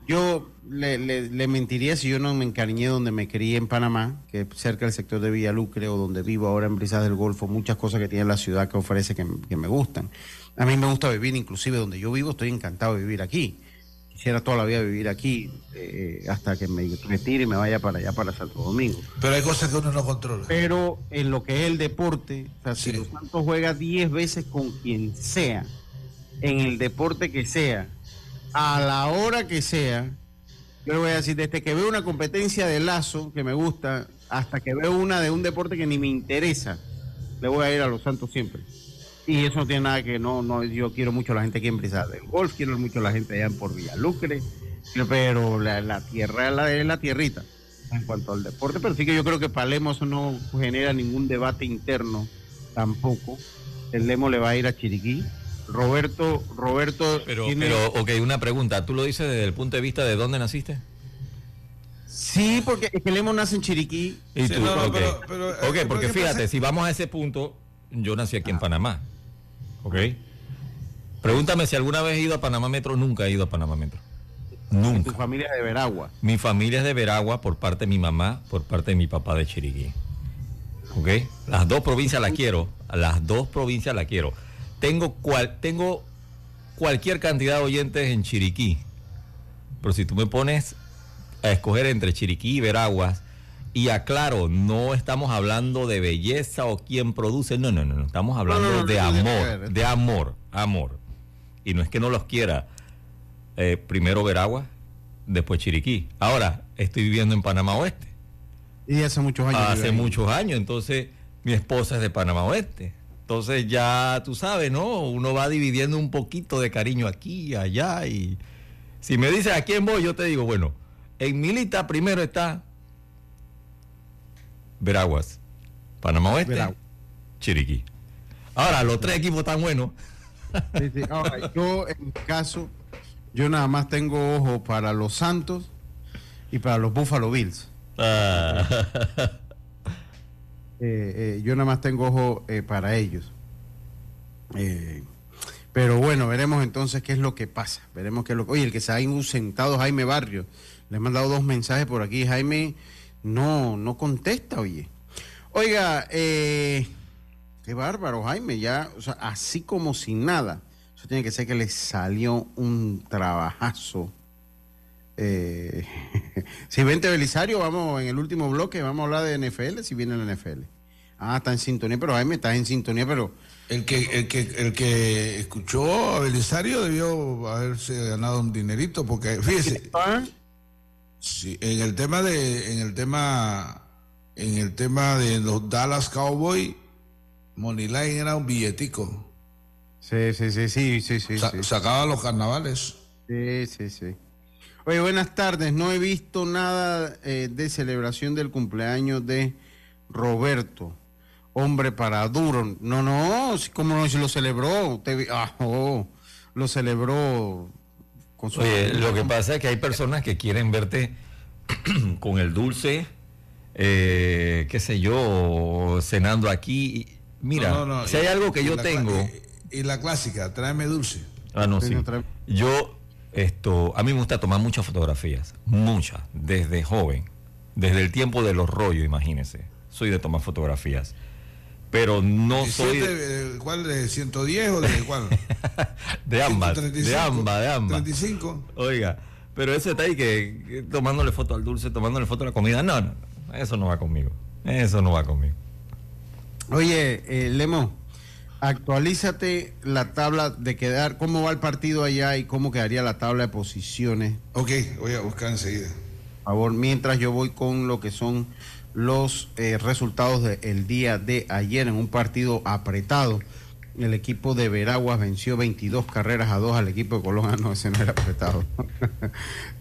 yo le, le, mentiría si yo no me encariñé donde me crié en Panamá, que es cerca del sector de Villalucre o donde vivo ahora en Brisas del Golfo, muchas cosas que tiene la ciudad que ofrece que, que me gustan. A mí me gusta vivir, inclusive donde yo vivo, estoy encantado de vivir aquí. Quisiera toda la vida vivir aquí eh, hasta que me retire y me vaya para allá, para Santo Domingo. Pero hay cosas que uno no controla. Pero en lo que es el deporte, o sea, si los Santos juega 10 veces con quien sea, en el deporte que sea, a la hora que sea, yo le voy a decir, desde que veo una competencia de lazo que me gusta, hasta que veo una de un deporte que ni me interesa, le voy a ir a los Santos siempre. Y eso no tiene nada que no, no, yo quiero mucho a la gente aquí en Brisa del Golf, quiero mucho a la gente allá en por Villalucre, pero la, tierra la, es la tierrita en cuanto al deporte, pero sí que yo creo que para Lemo eso no genera ningún debate interno tampoco. El Lemo le va a ir a Chiriquí Roberto, Roberto. Pero, pero, ok, una pregunta. ¿Tú lo dices desde el punto de vista de dónde naciste? Sí, porque es que Lemo nace en Chiriquí. ¿Y tú? no, ok, pero- pero, Ok, eh, porque ¿qué fíjate, pasa? si vamos a ese punto, yo nací aquí en Panamá. ¿Ok? Pregúntame si alguna vez he ido a Panamá Metro. Nunca he ido a Panamá Metro. Nunca. Tu familia es de Veragua. Mi familia es de Veragua por parte de mi mamá, por parte de mi papá de Chiriquí. ¿Ok? Las dos provincias las quiero. Las dos provincias las quiero. Tengo, cual, tengo cualquier cantidad de oyentes en Chiriquí. Pero si tú me pones a escoger entre Chiriquí y Veraguas, y aclaro, no estamos hablando de belleza o quién produce, no, no, no, no, estamos hablando no, no, de amor, de amor, amor. Y no es que no los quiera. Eh, primero Veraguas, después Chiriquí. Ahora, estoy viviendo en Panamá Oeste. Y hace muchos años. Hace muchos años, entonces mi esposa es de Panamá Oeste. Entonces ya tú sabes, ¿no? Uno va dividiendo un poquito de cariño aquí, allá y si me dices a quién voy, yo te digo, bueno, en mi lista primero está Veraguas, Panamá Oeste, Veraguas. Chiriquí. Ahora, los tres equipos están buenos. Sí, sí. Ahora, yo en mi caso, yo nada más tengo ojo para los Santos y para los Buffalo Bills. Ah. Eh, eh, yo nada más tengo ojo eh, para ellos. Eh, pero bueno, veremos entonces qué es lo que pasa. Veremos qué es lo que... Oye, el que se ha ausentado Jaime Barrio. Le he mandado dos mensajes por aquí. Jaime no, no contesta, oye. Oiga, eh, qué bárbaro, Jaime. Ya, o sea, así como sin nada. Eso tiene que ser que le salió un trabajazo. Eh, si vente Belisario, vamos en el último bloque, vamos a hablar de NFL, si viene la NFL. Ah, está en sintonía, pero Jaime está en sintonía, pero El que, el que, el que escuchó a Belisario debió haberse ganado un dinerito, porque fíjese, sí, en el tema de, en el tema, en el tema de los Dallas Cowboys, Moneyline era un billetico. Sí, sí, sí, sí, sí, sí. Sa- sí. Sacaba los carnavales. Sí, sí, sí. Oye, buenas tardes. No he visto nada eh, de celebración del cumpleaños de Roberto. Hombre para duro. No, no, ¿cómo no? Si lo celebró. Usted vi- ah, oh, lo celebró con su... Oye, lo que pasa es que hay personas que quieren verte con el dulce, eh, qué sé yo, cenando aquí. Mira, No, no, no, si hay algo que y yo tengo... y la clásica, tráeme dulce. Ah, no, sí. Yo, esto, a mí me gusta tomar muchas fotografías, muchas, desde joven, desde el tiempo de los rollos, imagínense. Soy de tomar fotografías. Pero no soy... 17, eh, ¿Cuál de 110 o de cuál? De ambas, de 135, ambas, de ambas. 35. Oiga, pero eso está ahí que, que tomándole foto al dulce, tomándole foto a la comida. No, no, no, eso no va conmigo. Eso no va conmigo. Oye, eh, Lemo, actualízate la tabla de quedar, cómo va el partido allá y cómo quedaría la tabla de posiciones. Ok, voy a buscar enseguida. Por favor, mientras yo voy con lo que son los eh, resultados del día de ayer en un partido apretado. El equipo de Veraguas venció 22 carreras a 2 al equipo de Colón. Ah, no, ese no era apretado.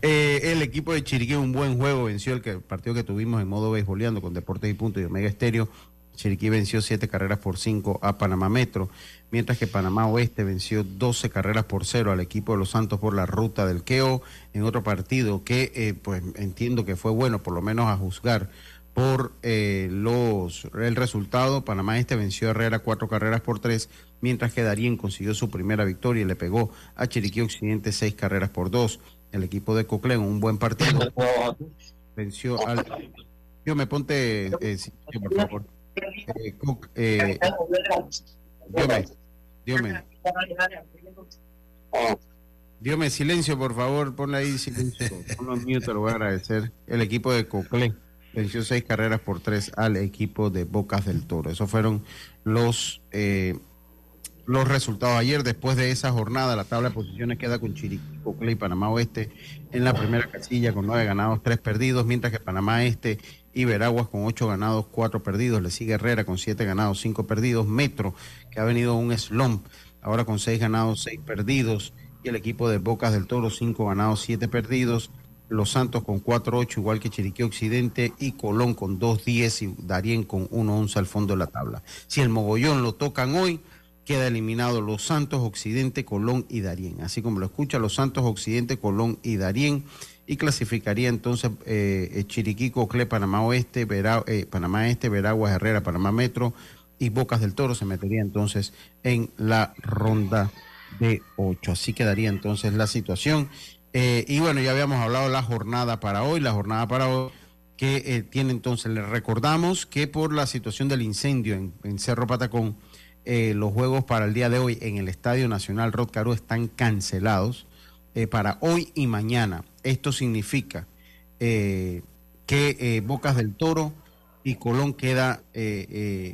Eh, el equipo de Chiriquí, un buen juego, venció el, que, el partido que tuvimos en modo beisboleando con Deportes y Punto y Omega Estéreo. Chiriquí venció 7 carreras por 5 a Panamá Metro, mientras que Panamá Oeste venció 12 carreras por 0 al equipo de Los Santos por la ruta del Queo, en otro partido que eh, pues entiendo que fue bueno, por lo menos a juzgar por eh, los el resultado. Panamá Este venció a Herrera 4 carreras por 3, mientras que Darien consiguió su primera victoria y le pegó a Chiriquí Occidente 6 carreras por 2. El equipo de Coclén, un buen partido, venció al... Yo me ponte, eh, por favor. Eh, Coc- eh, Diome, Diome. Diome, silencio, por favor, ponle ahí silencio. Ponlo en mute, te lo voy a agradecer. El equipo de Coclé venció seis carreras por tres al equipo de Bocas del Toro. Esos fueron los, eh, los resultados ayer. Después de esa jornada, la tabla de posiciones queda con Chiriquí, Coclé y Panamá Oeste en la primera casilla con nueve ganados, tres perdidos, mientras que Panamá Este y Veraguas con ocho ganados, cuatro perdidos. Le sigue Herrera con siete ganados, cinco perdidos. Metro, que ha venido un slump, ahora con seis ganados, seis perdidos. Y el equipo de Bocas del Toro, cinco ganados, siete perdidos. Los Santos con 4-8, igual que Chiriquí Occidente, y Colón con 2-10 y Darien con 1-11 al fondo de la tabla. Si el mogollón lo tocan hoy, queda eliminado Los Santos, Occidente, Colón y Darién. Así como lo escucha, Los Santos, Occidente, Colón y Darién. Y clasificaría entonces eh, Chiriquí, Cocle, Panamá Oeste, eh, Panamá Este, Veraguas, Herrera, Panamá Metro y Bocas del Toro se metería entonces en la ronda de ocho. Así quedaría entonces la situación. Eh, y bueno, ya habíamos hablado la jornada para hoy, la jornada para hoy que tiene entonces, le recordamos que por la situación del incendio en Cerro Patacón, eh, los juegos para el día de hoy en el Estadio Nacional Rod están cancelados eh, para hoy y mañana. Esto significa eh, que Bocas del Toro y Colón queda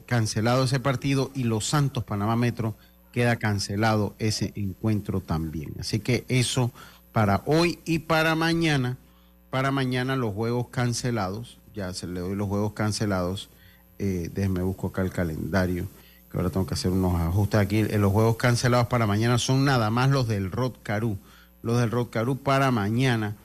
cancelado ese partido y Los Santos Panamá Metro queda cancelado ese encuentro también. Así que eso para hoy y para mañana. Para mañana los juegos cancelados, ya se le doy los juegos cancelados. déjenme busco acá el calendario ahora tengo que hacer unos ajustes aquí. Eh, los juegos cancelados para mañana son nada más los del Rod Caru. Los del Rod Caru para mañana,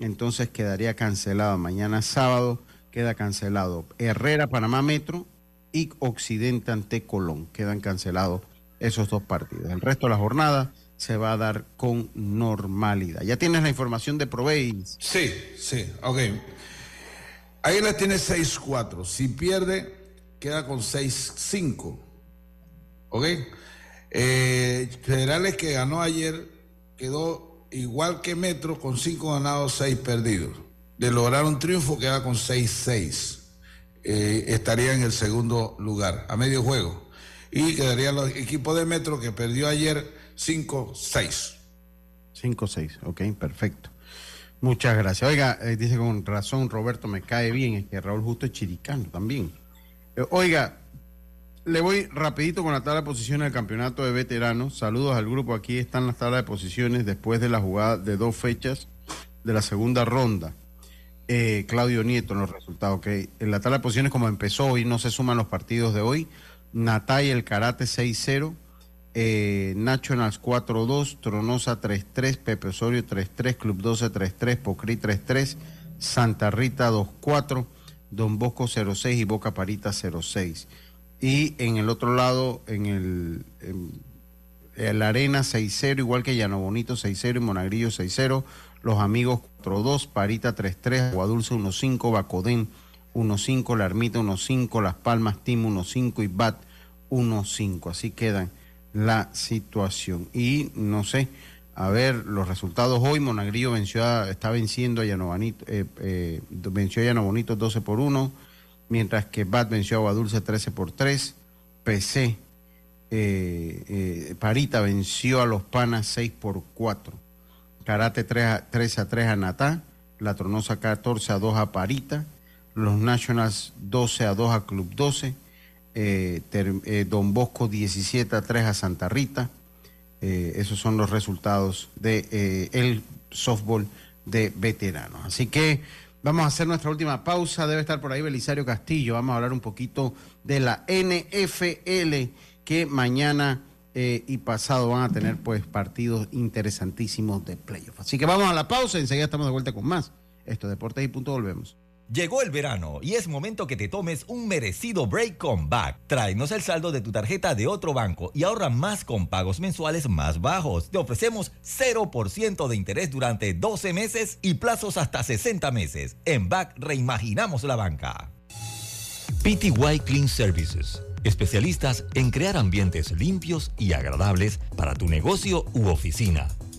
entonces quedaría cancelado. Mañana sábado queda cancelado. Herrera, Panamá Metro y Occidente ante Colón. Quedan cancelados esos dos partidos. El resto de la jornada se va a dar con normalidad. ¿Ya tienes la información de Proveis? Sí, sí, ok. Ahí la tiene 6-4. Si pierde, queda con 6-5. ¿Ok? Eh, Federales que ganó ayer quedó igual que Metro con 5 ganados, 6 perdidos. De lograr un triunfo queda con 6-6. Eh, estaría en el segundo lugar, a medio juego. Y quedaría el equipo de Metro que perdió ayer 5-6. 5-6, ok, perfecto. Muchas gracias. Oiga, eh, dice con razón Roberto, me cae bien, es que Raúl Justo es chiricano también. oiga, le voy rapidito con la tabla de posiciones del campeonato de veteranos. Saludos al grupo. Aquí están las tablas de posiciones después de la jugada de dos fechas de la segunda ronda. Eh, Claudio Nieto en los resultados. En la tabla de posiciones como empezó hoy no se suman los partidos de hoy. Natay el Karate 6-0. Eh, Nationals 4-2, Tronosa 3-3, Pepe Osorio 3-3, Club 12 3-3, Pocri 3-3, Santa Rita 2-4, Don Bosco 0-6 y Boca Parita 0-6. Y en el otro lado, en el, en, Arena 6-0, igual que Llano Bonito 6-0 y Monagrillo 6-0. Los Amigos 4-2, Parita 3-3, Aguadulce 1-5, Bacodén 1-5, La Ermita 1-5, Las Palmas Team 1-5 y Bat 1-5. Así quedan la situación. Y no sé, a ver los resultados hoy. Monagrillo venció está venciendo a Llano Bonito, eh, eh, venció a Llano Bonito 12 por 1 mientras que BAT venció a Aguadulce 13 por 3, PC, eh, eh, Parita venció a los Panas 6 por 4, Karate 3 a, 3 a 3 a Natá, La Tronosa 14 a 2 a Parita, los Nationals 12 a 2 a Club 12, eh, Don Bosco 17 a 3 a Santa Rita. esos son los resultados del de, el softball de veteranos. Así que Vamos a hacer nuestra última pausa. Debe estar por ahí Belisario Castillo. Vamos a hablar un poquito de la NFL que mañana eh, y pasado van a tener pues partidos interesantísimos de playoff. Así que vamos a la pausa enseguida estamos de vuelta con más. Esto Deportes y Punto volvemos. Llegó el verano y es momento que te tomes un merecido break con Back. Tráenos el saldo de tu tarjeta de otro banco y ahorra más con pagos mensuales más bajos. Te ofrecemos 0% de interés durante 12 meses y plazos hasta 60 meses. En Back reimaginamos la banca. PTY Clean Services. Especialistas en crear ambientes limpios y agradables para tu negocio u oficina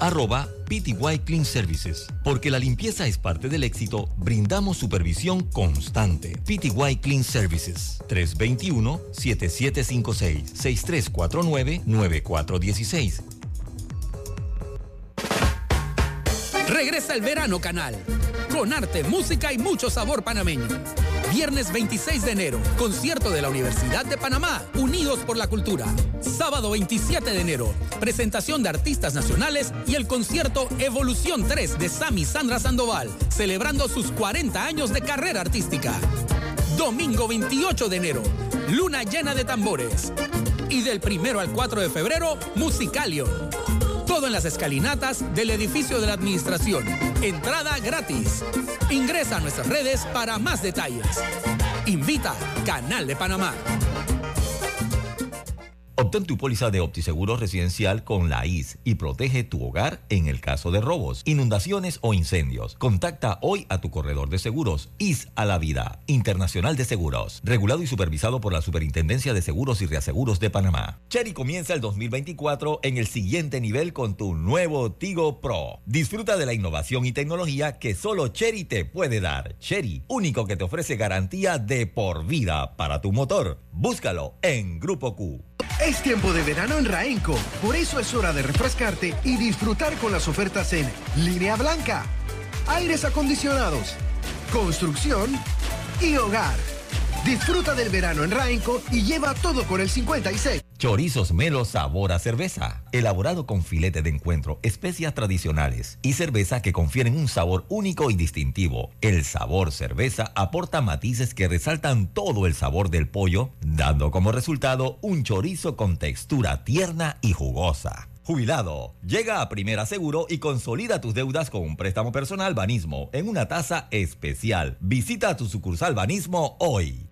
arroba PTY Clean Services. Porque la limpieza es parte del éxito, brindamos supervisión constante. PTY Clean Services 321-7756-6349-9416. Regresa el verano canal, con arte, música y mucho sabor panameño Viernes 26 de enero, concierto de la Universidad de Panamá, Unidos por la Cultura. Sábado 27 de enero, presentación de artistas nacionales y el concierto Evolución 3 de Sami Sandra Sandoval, celebrando sus 40 años de carrera artística. Domingo 28 de enero, luna llena de tambores. Y del primero al 4 de febrero, Musicalio. Todo en las escalinatas del edificio de la administración. Entrada gratis. Ingresa a nuestras redes para más detalles. Invita Canal de Panamá. Obtén tu póliza de OptiSeguro residencial con la IS y protege tu hogar en el caso de robos, inundaciones o incendios. Contacta hoy a tu corredor de seguros. IS a la vida. Internacional de Seguros. Regulado y supervisado por la Superintendencia de Seguros y Reaseguros de Panamá. Cherry comienza el 2024 en el siguiente nivel con tu nuevo Tigo Pro. Disfruta de la innovación y tecnología que solo Cherry te puede dar. Cherry, único que te ofrece garantía de por vida para tu motor. Búscalo en Grupo Q. Es tiempo de verano en Raenco, por eso es hora de refrescarte y disfrutar con las ofertas en línea blanca, aires acondicionados, construcción y hogar. Disfruta del verano en Raenco y lleva todo con el 56. Chorizos Melo sabor a cerveza. Elaborado con filete de encuentro, especias tradicionales y cerveza que confieren un sabor único y distintivo. El sabor cerveza aporta matices que resaltan todo el sabor del pollo, dando como resultado un chorizo con textura tierna y jugosa. Jubilado, llega a Primera Seguro y consolida tus deudas con un préstamo personal Banismo en una tasa especial. Visita tu sucursal Banismo hoy.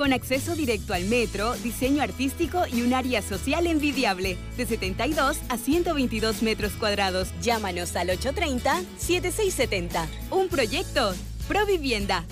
con acceso directo al metro, diseño artístico y un área social envidiable, de 72 a 122 metros cuadrados. Llámanos al 830-7670. Un proyecto, Provivienda.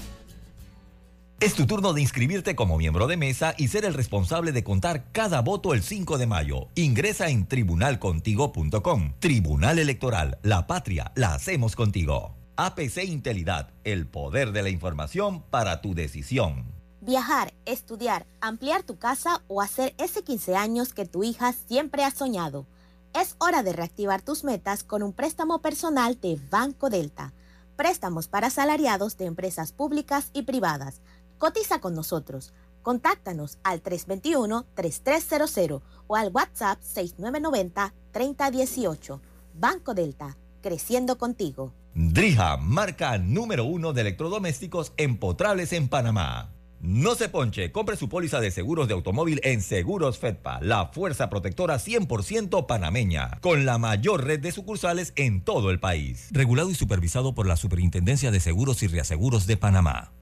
Es tu turno de inscribirte como miembro de mesa y ser el responsable de contar cada voto el 5 de mayo. Ingresa en tribunalcontigo.com. Tribunal Electoral, la patria, la hacemos contigo. APC Intelidad, el poder de la información para tu decisión. Viajar, estudiar, ampliar tu casa o hacer ese 15 años que tu hija siempre ha soñado. Es hora de reactivar tus metas con un préstamo personal de Banco Delta. Préstamos para asalariados de empresas públicas y privadas Cotiza con nosotros. Contáctanos al 321-3300 o al WhatsApp 6990-3018. Banco Delta, creciendo contigo. Drija, marca número uno de electrodomésticos empotrables en Panamá. No se ponche, compre su póliza de seguros de automóvil en Seguros Fedpa, la fuerza protectora 100% panameña, con la mayor red de sucursales en todo el país. Regulado y supervisado por la Superintendencia de Seguros y Reaseguros de Panamá.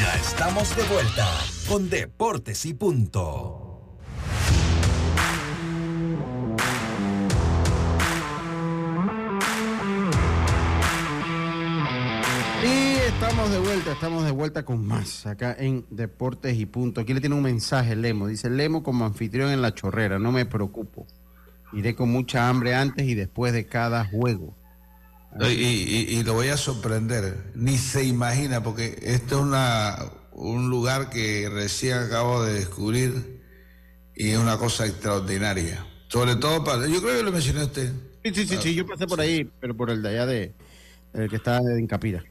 Ya estamos de vuelta con Deportes y Punto. Estamos de vuelta, estamos de vuelta con más acá en Deportes y Punto. Aquí le tiene un mensaje Lemo. Dice Lemo como anfitrión en la chorrera, no me preocupo. Iré con mucha hambre antes y después de cada juego. Y, y, y, lo voy a sorprender, ni se imagina, porque esto es una, un lugar que recién acabo de descubrir y es una cosa extraordinaria. Sobre todo para. Yo creo que lo mencioné a usted. Sí, sí, sí, sí, yo pasé por ahí, pero por el de allá de. El que está en Capira.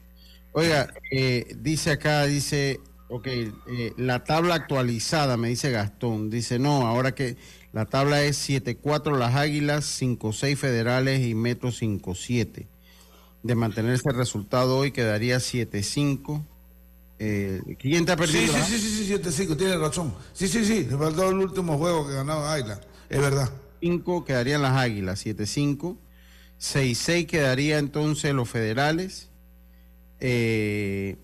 Oiga, eh, dice acá, dice. Ok, eh, la tabla actualizada, me dice Gastón. Dice, no, ahora que la tabla es 7-4 las Águilas, 5-6 Federales y Metro 5-7 de mantenerse el resultado hoy quedaría 7-5. Eh, ¿Quién está perdiendo? Sí, sí, sí, sí, 7-5, tiene razón. Sí, sí, sí, le faltó el último juego que ganaba Águila, es verdad. 5 quedarían las Águilas, 7-5. 6-6 quedaría entonces los federales. Eh,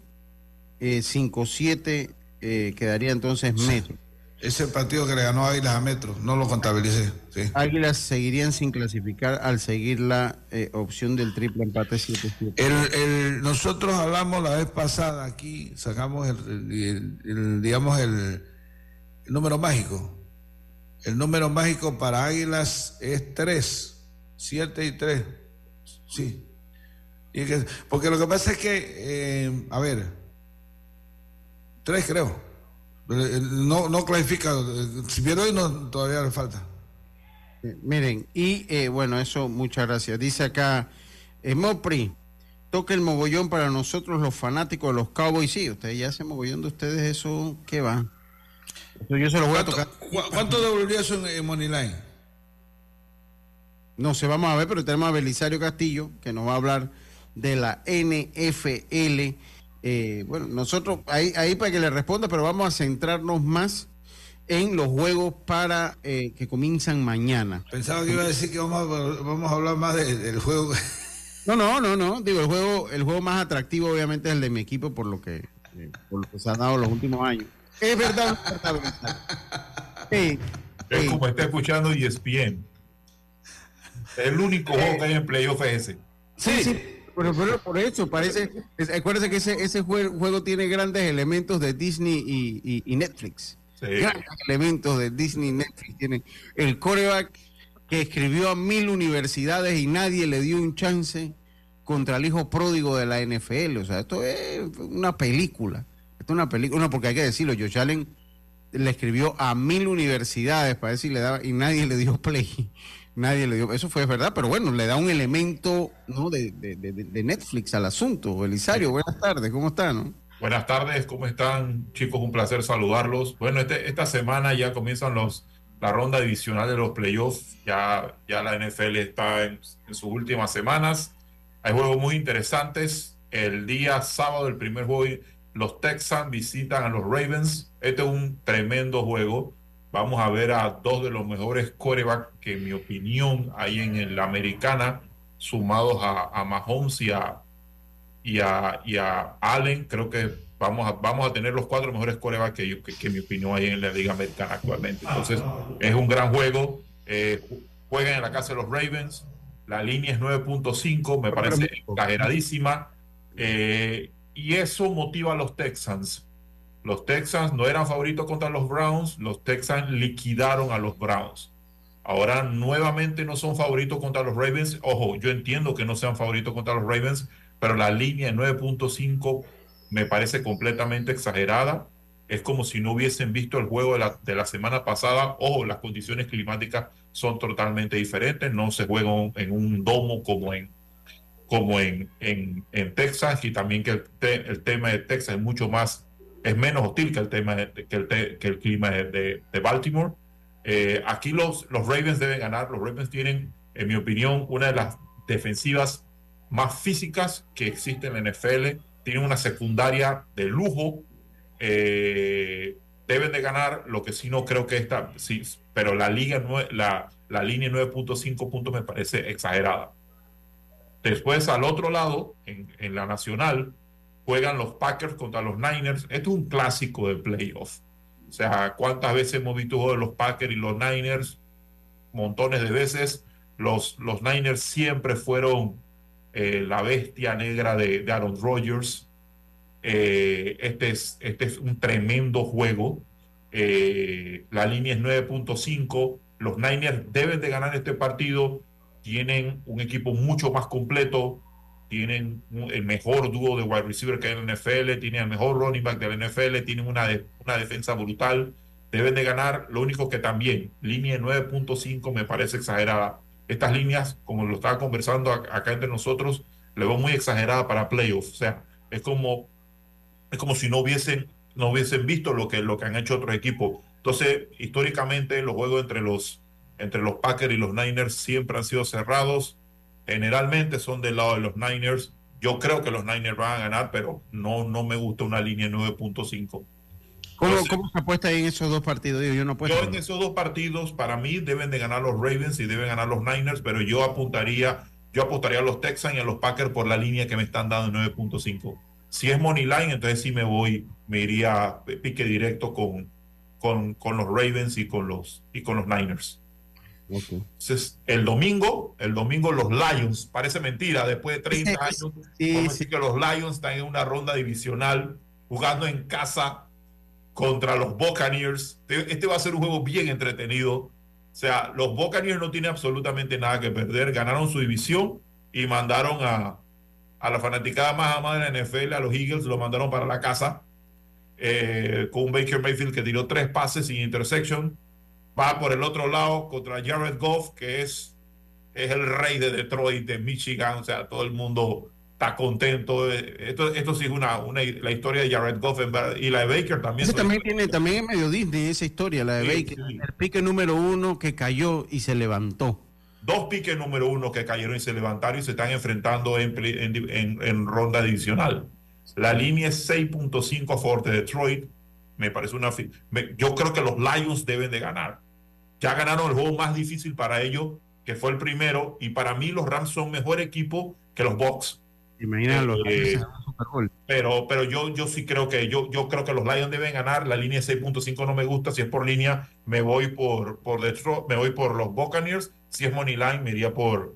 eh, 5-7 eh, quedaría entonces Metro. Ese partido que le ganó Águilas a Metro, no lo contabilicé. Sí. Águilas seguirían sin clasificar al seguir la eh, opción del triple empate 7-7. El, el, nosotros hablamos la vez pasada aquí, sacamos el digamos el, número mágico. El número mágico para Águilas es 3, 7 y 3. Sí. Y que, porque lo que pasa es que, eh, a ver, 3 creo. Eh, no, no clasifica. Si pierde hoy, no, todavía le falta. Miren, y bueno, eso, muchas gracias. Dice acá, Mopri, toque el mogollón para nosotros los fanáticos de los Cowboys. Sí, ustedes ya se mogollón de ustedes, eso, ¿qué va? yo se lo voy a tocar. ¿Cuánto devolvería eso en, Moneyline? No sé, vamos a ver, pero tenemos a Belisario Castillo, que nos va a hablar de la NFL. Eh, bueno, nosotros, ahí, ahí para que le responda, pero vamos a centrarnos más en los juegos para eh, que comienzan mañana. Pensaba que iba a decir que vamos a, vamos a hablar más del juego. No, no, no, no. Digo, el juego, el juego más atractivo obviamente es el de mi equipo por lo que, eh, por lo que se ha dado los últimos años. Es verdad, es como está escuchando ESPN. Es el único juego que hay en playoff ese. Sí, sí. Pero, por eso parece. acuérdense que ese, ese juego, tiene grandes elementos de Disney y, Netflix. Grandes elementos de Disney y Netflix. Tienen el coreback que escribió a mil universidades y nadie le dio un chance contra el hijo pródigo de la NFL. O sea, esto es una película. Esto es una película, porque hay que decirlo, Josh Allen le escribió a mil universidades para decir le daba y nadie le dio play. Nadie le dio, eso fue verdad, pero bueno, le da un elemento ¿no? de, Netflix al asunto. Belisario, buenas tardes, ¿cómo están? Buenas tardes, ¿cómo están chicos? Un placer saludarlos. Bueno, este, esta semana ya comienzan los la ronda divisional de los playoffs. Ya, ya la NFL está en, en sus últimas semanas. Hay juegos muy interesantes. El día sábado, el primer juego los Texans visitan a los Ravens. Este es un tremendo juego. Vamos a ver a dos de los mejores corebacks que en mi opinión hay en la americana, sumados a, Mahomes y a, y a, Allen. Creo que vamos a, vamos a tener los cuatro mejores corebacks que, que, en mi opinión hay en la liga americana actualmente. Entonces es un gran juego. Eh, juegan en la casa de los Ravens. La línea es 9.5, me parece exageradísima. Eh, y eso motiva a los Texans. Los Texans no eran favoritos contra los Browns, los Texans liquidaron a los Browns. Ahora nuevamente no son favoritos contra los Ravens. Ojo, yo entiendo que no sean favoritos contra los Ravens, pero la línea de 9.5 me parece completamente exagerada. Es como si no hubiesen visto el juego de la, de la semana pasada. Ojo, las condiciones climáticas son totalmente diferentes. No se juega en un domo como en, como en, en, en, Texas y también que el, tema de Texas es mucho más, es menos hostil que el tema que, el que el clima de, de Baltimore. Eh, aquí los, los Ravens deben ganar. Los Ravens tienen, en mi opinión, una de las defensivas más físicas que existe en la NFL. Tienen una secundaria de lujo. Eh, deben de ganar, lo que sí no creo que esta, sí, pero la liga, la, la línea 9.5 puntos me parece exagerada. Después, al otro lado, en, la nacional, juegan los Packers contra los Niners. Esto es un clásico de playoff. O sea, ¿cuántas veces hemos visto de los Packers y los Niners? Montones de veces. Los, los Niners siempre fueron eh, la bestia negra de, Aaron Rodgers. Eh, este, es, este es un tremendo juego. Eh, la línea es 9.5. Los Niners deben de ganar este partido tienen un equipo mucho más completo, tienen el mejor dúo de wide receiver que hay en la NFL, tienen el mejor running back de la NFL, tienen una, una defensa brutal, deben de ganar, lo único que también, línea 9.5 me parece exagerada. Estas líneas, como lo estaba conversando acá entre nosotros, le veo muy exagerada para playoffs, o sea, es como, es como si no hubiesen, no hubiesen visto lo que, lo que han hecho otros equipos. Entonces, históricamente, los juegos entre los entre los Packers y los Niners siempre han sido cerrados. Generalmente son del lado de los Niners. Yo creo que los Niners van a ganar, pero no, no me gusta una línea 9.5. ¿Cómo, ¿Cómo, se apuesta en esos dos partidos? Yo, no yo en esos dos partidos, para mí, deben de ganar los Ravens y deben ganar los Niners, pero yo apuntaría, yo apostaría a los Texans y a los Packers por la línea que me están dando en 9.5. Si es money line, entonces sí me voy, me iría pique directo con, con, con los Ravens y con los, y con los Niners. Entonces, el domingo, el domingo los Lions, parece mentira, después de 30 años, sí, que los Lions están en una ronda divisional jugando en casa contra los Buccaneers. Este, va a ser un juego bien entretenido. O sea, los Buccaneers no tienen absolutamente nada que perder. Ganaron su división y mandaron a, a la fanaticada más amada de la NFL, a los Eagles, lo mandaron para la casa. eh, con un Baker Mayfield que tiró tres pases sin intersection. Va por el otro lado contra Jared Goff, que es, es el rey de Detroit, de Michigan. O sea, todo el mundo está contento. Esto, esto sí es una, una, la historia de Jared Goff y la de Baker también. Ese también tiene, también es medio Disney esa historia, la de Baker. El pique número uno que cayó y se levantó. Dos piques número uno que cayeron y se levantaron y se están enfrentando en, en, en, ronda adicional. La línea es 6.5 a favor de Detroit. Me parece una. yo creo que los Lions deben de ganar. Ya ganaron el juego más difícil para ellos, que fue el primero. Y para mí, los Rams son mejor equipo que los Bucks. Imagínalo. Eh, pero, pero yo, yo sí creo que yo, yo creo que los Lions deben ganar. La línea 6.5 no me gusta. Si es por línea, me voy por, por Detroit, me voy por los Buccaneers. Si es Money Line, me iría por,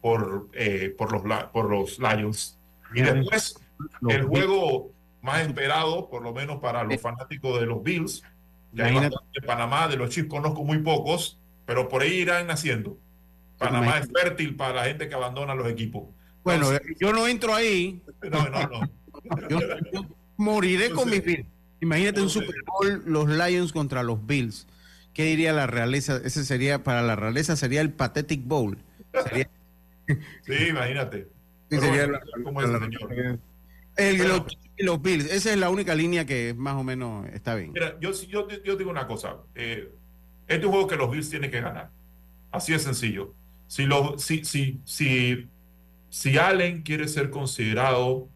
por, eh, por, los, por los Lions. Y después, el juego más esperado, por lo menos para los fanáticos de los Bills. De Panamá, de los Chiefs conozco muy pocos, pero por ahí irán naciendo. Panamá es fértil para la gente que abandona los equipos. Bueno, yo no entro ahí. No, no, no. yo, moriré con mis Bills. Imagínate un Super Bowl, los Lions contra los Bills. ¿Qué diría la realeza? Ese sería, para la realeza sería el Pathetic Bowl. Sí, imagínate. Los, Bills, esa es la única línea que más o menos está bien. Mira, yo, yo, yo digo una cosa. Eh, este es un juego que los Bills tienen que ganar. Así de sencillo. Si, los, si, si, si si Allen quiere ser considerado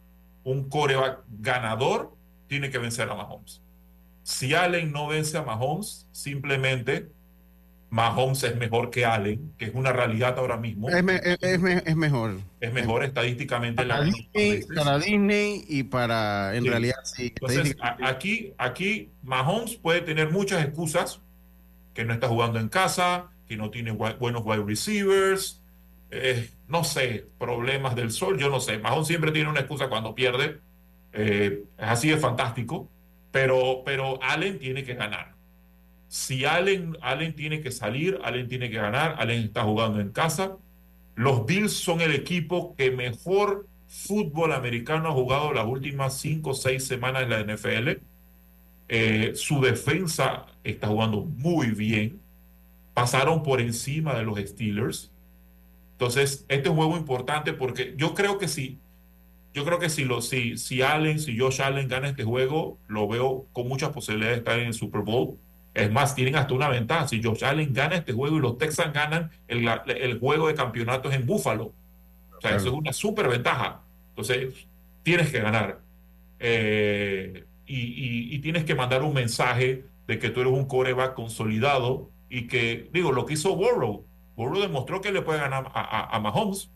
un coreback ganador, tiene que vencer a Mahomes. Si Allen no vence a Mahomes, simplemente Mahomes es mejor que Allen, que es una realidad ahora mismo. Es, mejor. Es mejor estadísticamente. Para, Disney, para Disney y para, en realidad, sí. Entonces, aquí, aquí Mahomes puede tener muchas excusas, que no está jugando en casa, que no tiene buenos wide receivers, eh, no sé, problemas del sol, yo no sé. Mahón siempre tiene una excusa cuando pierde. Eh, es así de fantástico. Pero, pero Allen tiene que ganar. Si Allen, Allen tiene que salir, Allen tiene que ganar, Allen está jugando en casa. Los Bills son el equipo que mejor fútbol americano ha jugado las últimas cinco o seis semanas en la NFL. Eh, su defensa está jugando muy bien. Pasaron por encima de los Steelers. Entonces, este es un juego importante porque yo creo que sí, yo creo que si, lo, si, si Allen, si Josh Allen gana este juego, lo veo con muchas posibilidades de estar en el Super Bowl. Es más, tienen hasta una ventaja. Si Josh Allen gana este juego y los Texans ganan el, el juego de campeonatos en Buffalo. O sea, eso es una súper ventaja. Entonces, tienes que ganar. Eh, y, y, tienes que mandar un mensaje de que tú eres un coreback consolidado y que, digo, lo que hizo Burrow, Burrow demostró que le puede ganar a, a, Mahomes.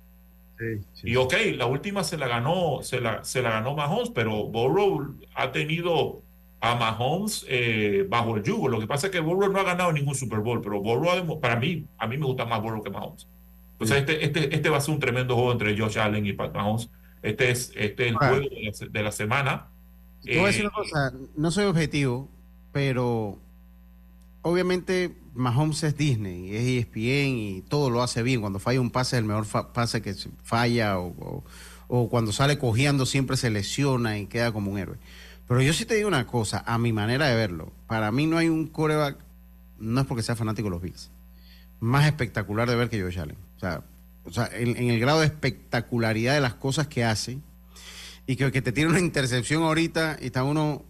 Y ok, la última se la ganó, se la, se la ganó Mahomes, pero Burrow ha tenido a Mahomes eh, bajo el yugo. Lo que pasa es que Burrow no ha ganado ningún Super Bowl, pero Burrow, para mí, a mí me gusta más Burrow que Mahomes. Entonces, este, este, este va a ser un tremendo juego entre Josh Allen y Pat Mahomes. Este es, este el juego de la, semana. voy a decir una eh, cosa, no soy objetivo, pero obviamente Mahomes es Disney, es ESPN y todo lo hace bien. Cuando falla un pase es el mejor pase que falla o, cuando sale cojeando siempre se lesiona y queda como un héroe. Pero yo sí te digo una cosa, a mi manera de verlo, para mí no hay un coreback, no es porque sea fanático de los Bills, más espectacular de ver que Josh Allen. O sea, o sea en, el grado de espectacularidad de las cosas que hace y que, que te tiene una intercepción ahorita y está uno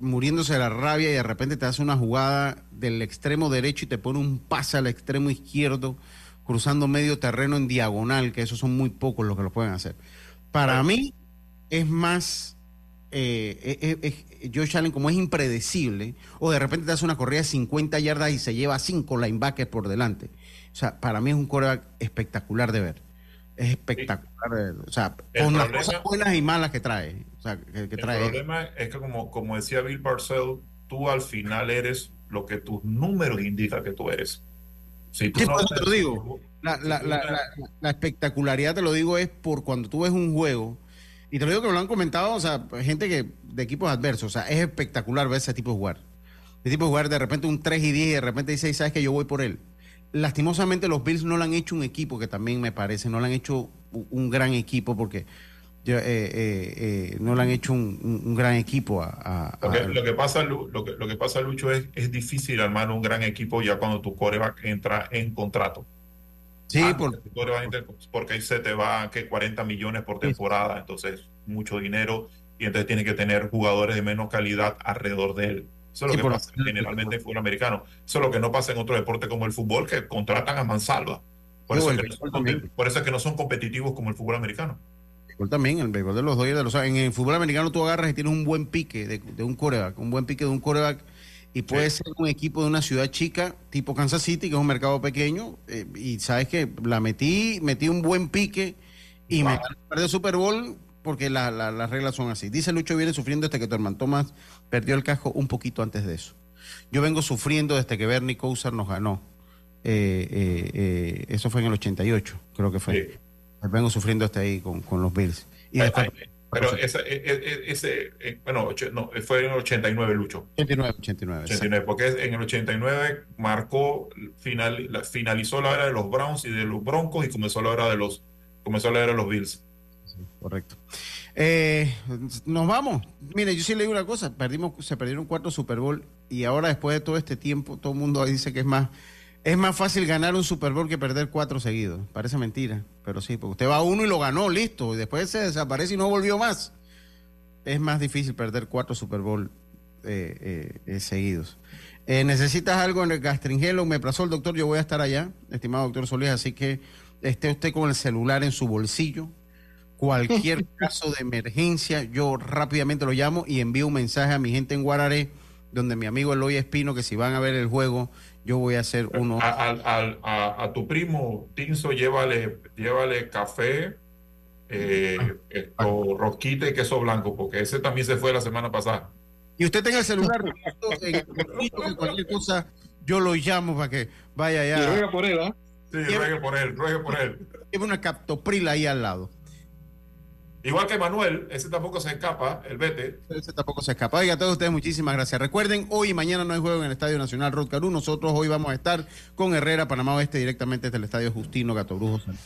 muriéndose de la rabia y de repente te hace una jugada del extremo derecho y te pone un pase al extremo izquierdo, cruzando medio terreno en diagonal, que esos son muy pocos los que lo pueden hacer. Para mí es más, eh, Josh Allen como es impredecible, o de repente te hace una corrida de 50 yardas y se lleva cinco linebackers por delante. O sea, para mí es un coreback espectacular de ver. Es espectacular de ver. O sea, con las cosas buenas y malas que trae. O sea, que, trae. El problema es que, como, como decía Bill Parcells, tú al final eres lo que tus números indican que tú eres. Si tú te lo digo. La, la, la, la, espectacularidad, te lo digo, es por cuando tú ves un juego, y te lo digo que me lo han comentado, o sea, gente que de equipos adversos, o sea, es espectacular ver ese tipo de jugar. Ese tipo de jugar de repente un 3 y 10 y de repente dice, sabes que yo voy por él. Lastimosamente los Bills no le han hecho un equipo que también me parece, no le han hecho un gran equipo porque yo, eh, eh, eh, no le han hecho un, un- un gran equipo a... a- Lo que, a- lo que pasa, lo que, lo que pasa, Lucho, es, es difícil armar un gran equipo ya cuando tu coreback entra en contrato. Sí, Antes por- entra- porque ahí se te va que 40 millones por temporada, entonces mucho dinero y entonces tienes que tener jugadores de menos calidad alrededor de él. Eso es lo Sí, que pasa generalmente en fútbol americano. Eso es lo que no pasa en otro deporte como el fútbol, que contratan a mansalva. Por, eso, el es que no son, por eso es que no son competitivos como el fútbol americano. béisbol también, el béisbol de los Dodgers de los en el fútbol americano tú agarras y tienes un buen pique de, de un coreback, un buen pique de un coreback y puede ser un equipo de una ciudad chica tipo Kansas City, que es un mercado pequeño, eh, y sabes que la metí, metí un buen pique y me gané un de Super Bowl porque la- la- las reglas son así. Dice Lucho viene sufriendo desde que tu hermano Tomás perdió el casco un poquito antes de eso. Yo vengo sufriendo desde que Bernie Kosar nos ganó. Eh, eh, eh, eso fue en el 88, creo que fue. Vengo sufriendo hasta ahí con, con los Bills. Y después, Pero ese, e- e- ese, eh, bueno, ocho- no, fue en el 89, Lucho. 89, 89. 89, porque en el 89 marcó, final, finalizó la era de los Browns y de los Broncos y comenzó la era de los, comenzó la era de los Bills. Correcto. Eh, nos vamos. Mire, yo sí le digo una cosa, perdimos, se perdieron cuatro Super Bowl y ahora después de todo este tiempo, todo el mundo dice que es más, es más fácil ganar un Super Bowl que perder cuatro seguidos. Parece mentira, pero sí, porque usted va a uno y lo ganó, listo, y después se desaparece y no volvió más. Es más difícil perder cuatro Super Bowl eh, eh, eh, seguidos. Eh, ¿Necesitas algo en el gastringelo? Me plazó el doctor, yo voy a estar allá, estimado doctor Solís, así que esté usted con el celular en su bolsillo. Cualquier caso de emergencia, yo rápidamente lo llamo y envío un mensaje a mi gente en Guararé, donde mi amigo Eloy Espino, que si van a ver el juego, yo voy a hacer uno. A, al- al- a- a tu primo Tinso, llévale, llévale café, eh, esto, rosquita y queso blanco, porque ese también se fue la semana pasada. Y usted tenga el celular en el bolsillo, que cualquier cosa, yo lo llamo para que vaya allá. Y ruega por él, ¿ah? Sí, ruegue por él, ruegue por él. Lleva una captoprila ahí al lado. Igual que Manuel, ese tampoco se escapa, el vete. Ese tampoco se escapa. Oiga, a todos ustedes muchísimas gracias. Recuerden, hoy y mañana no hay juego en el Estadio Nacional Rotcarú. Nosotros hoy vamos a estar con Herrera, Panamá Oeste, directamente desde el Estadio Justino Gato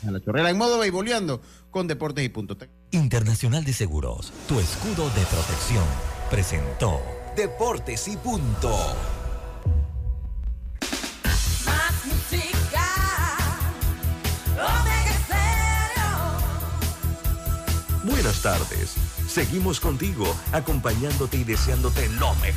en la Chorrera, en modo beisboleando con Deportes y Punto. Internacional de Seguros, tu escudo de protección, presentó Deportes y Punto. Buenas tardes. Seguimos contigo, acompañándote y deseándote lo mejor.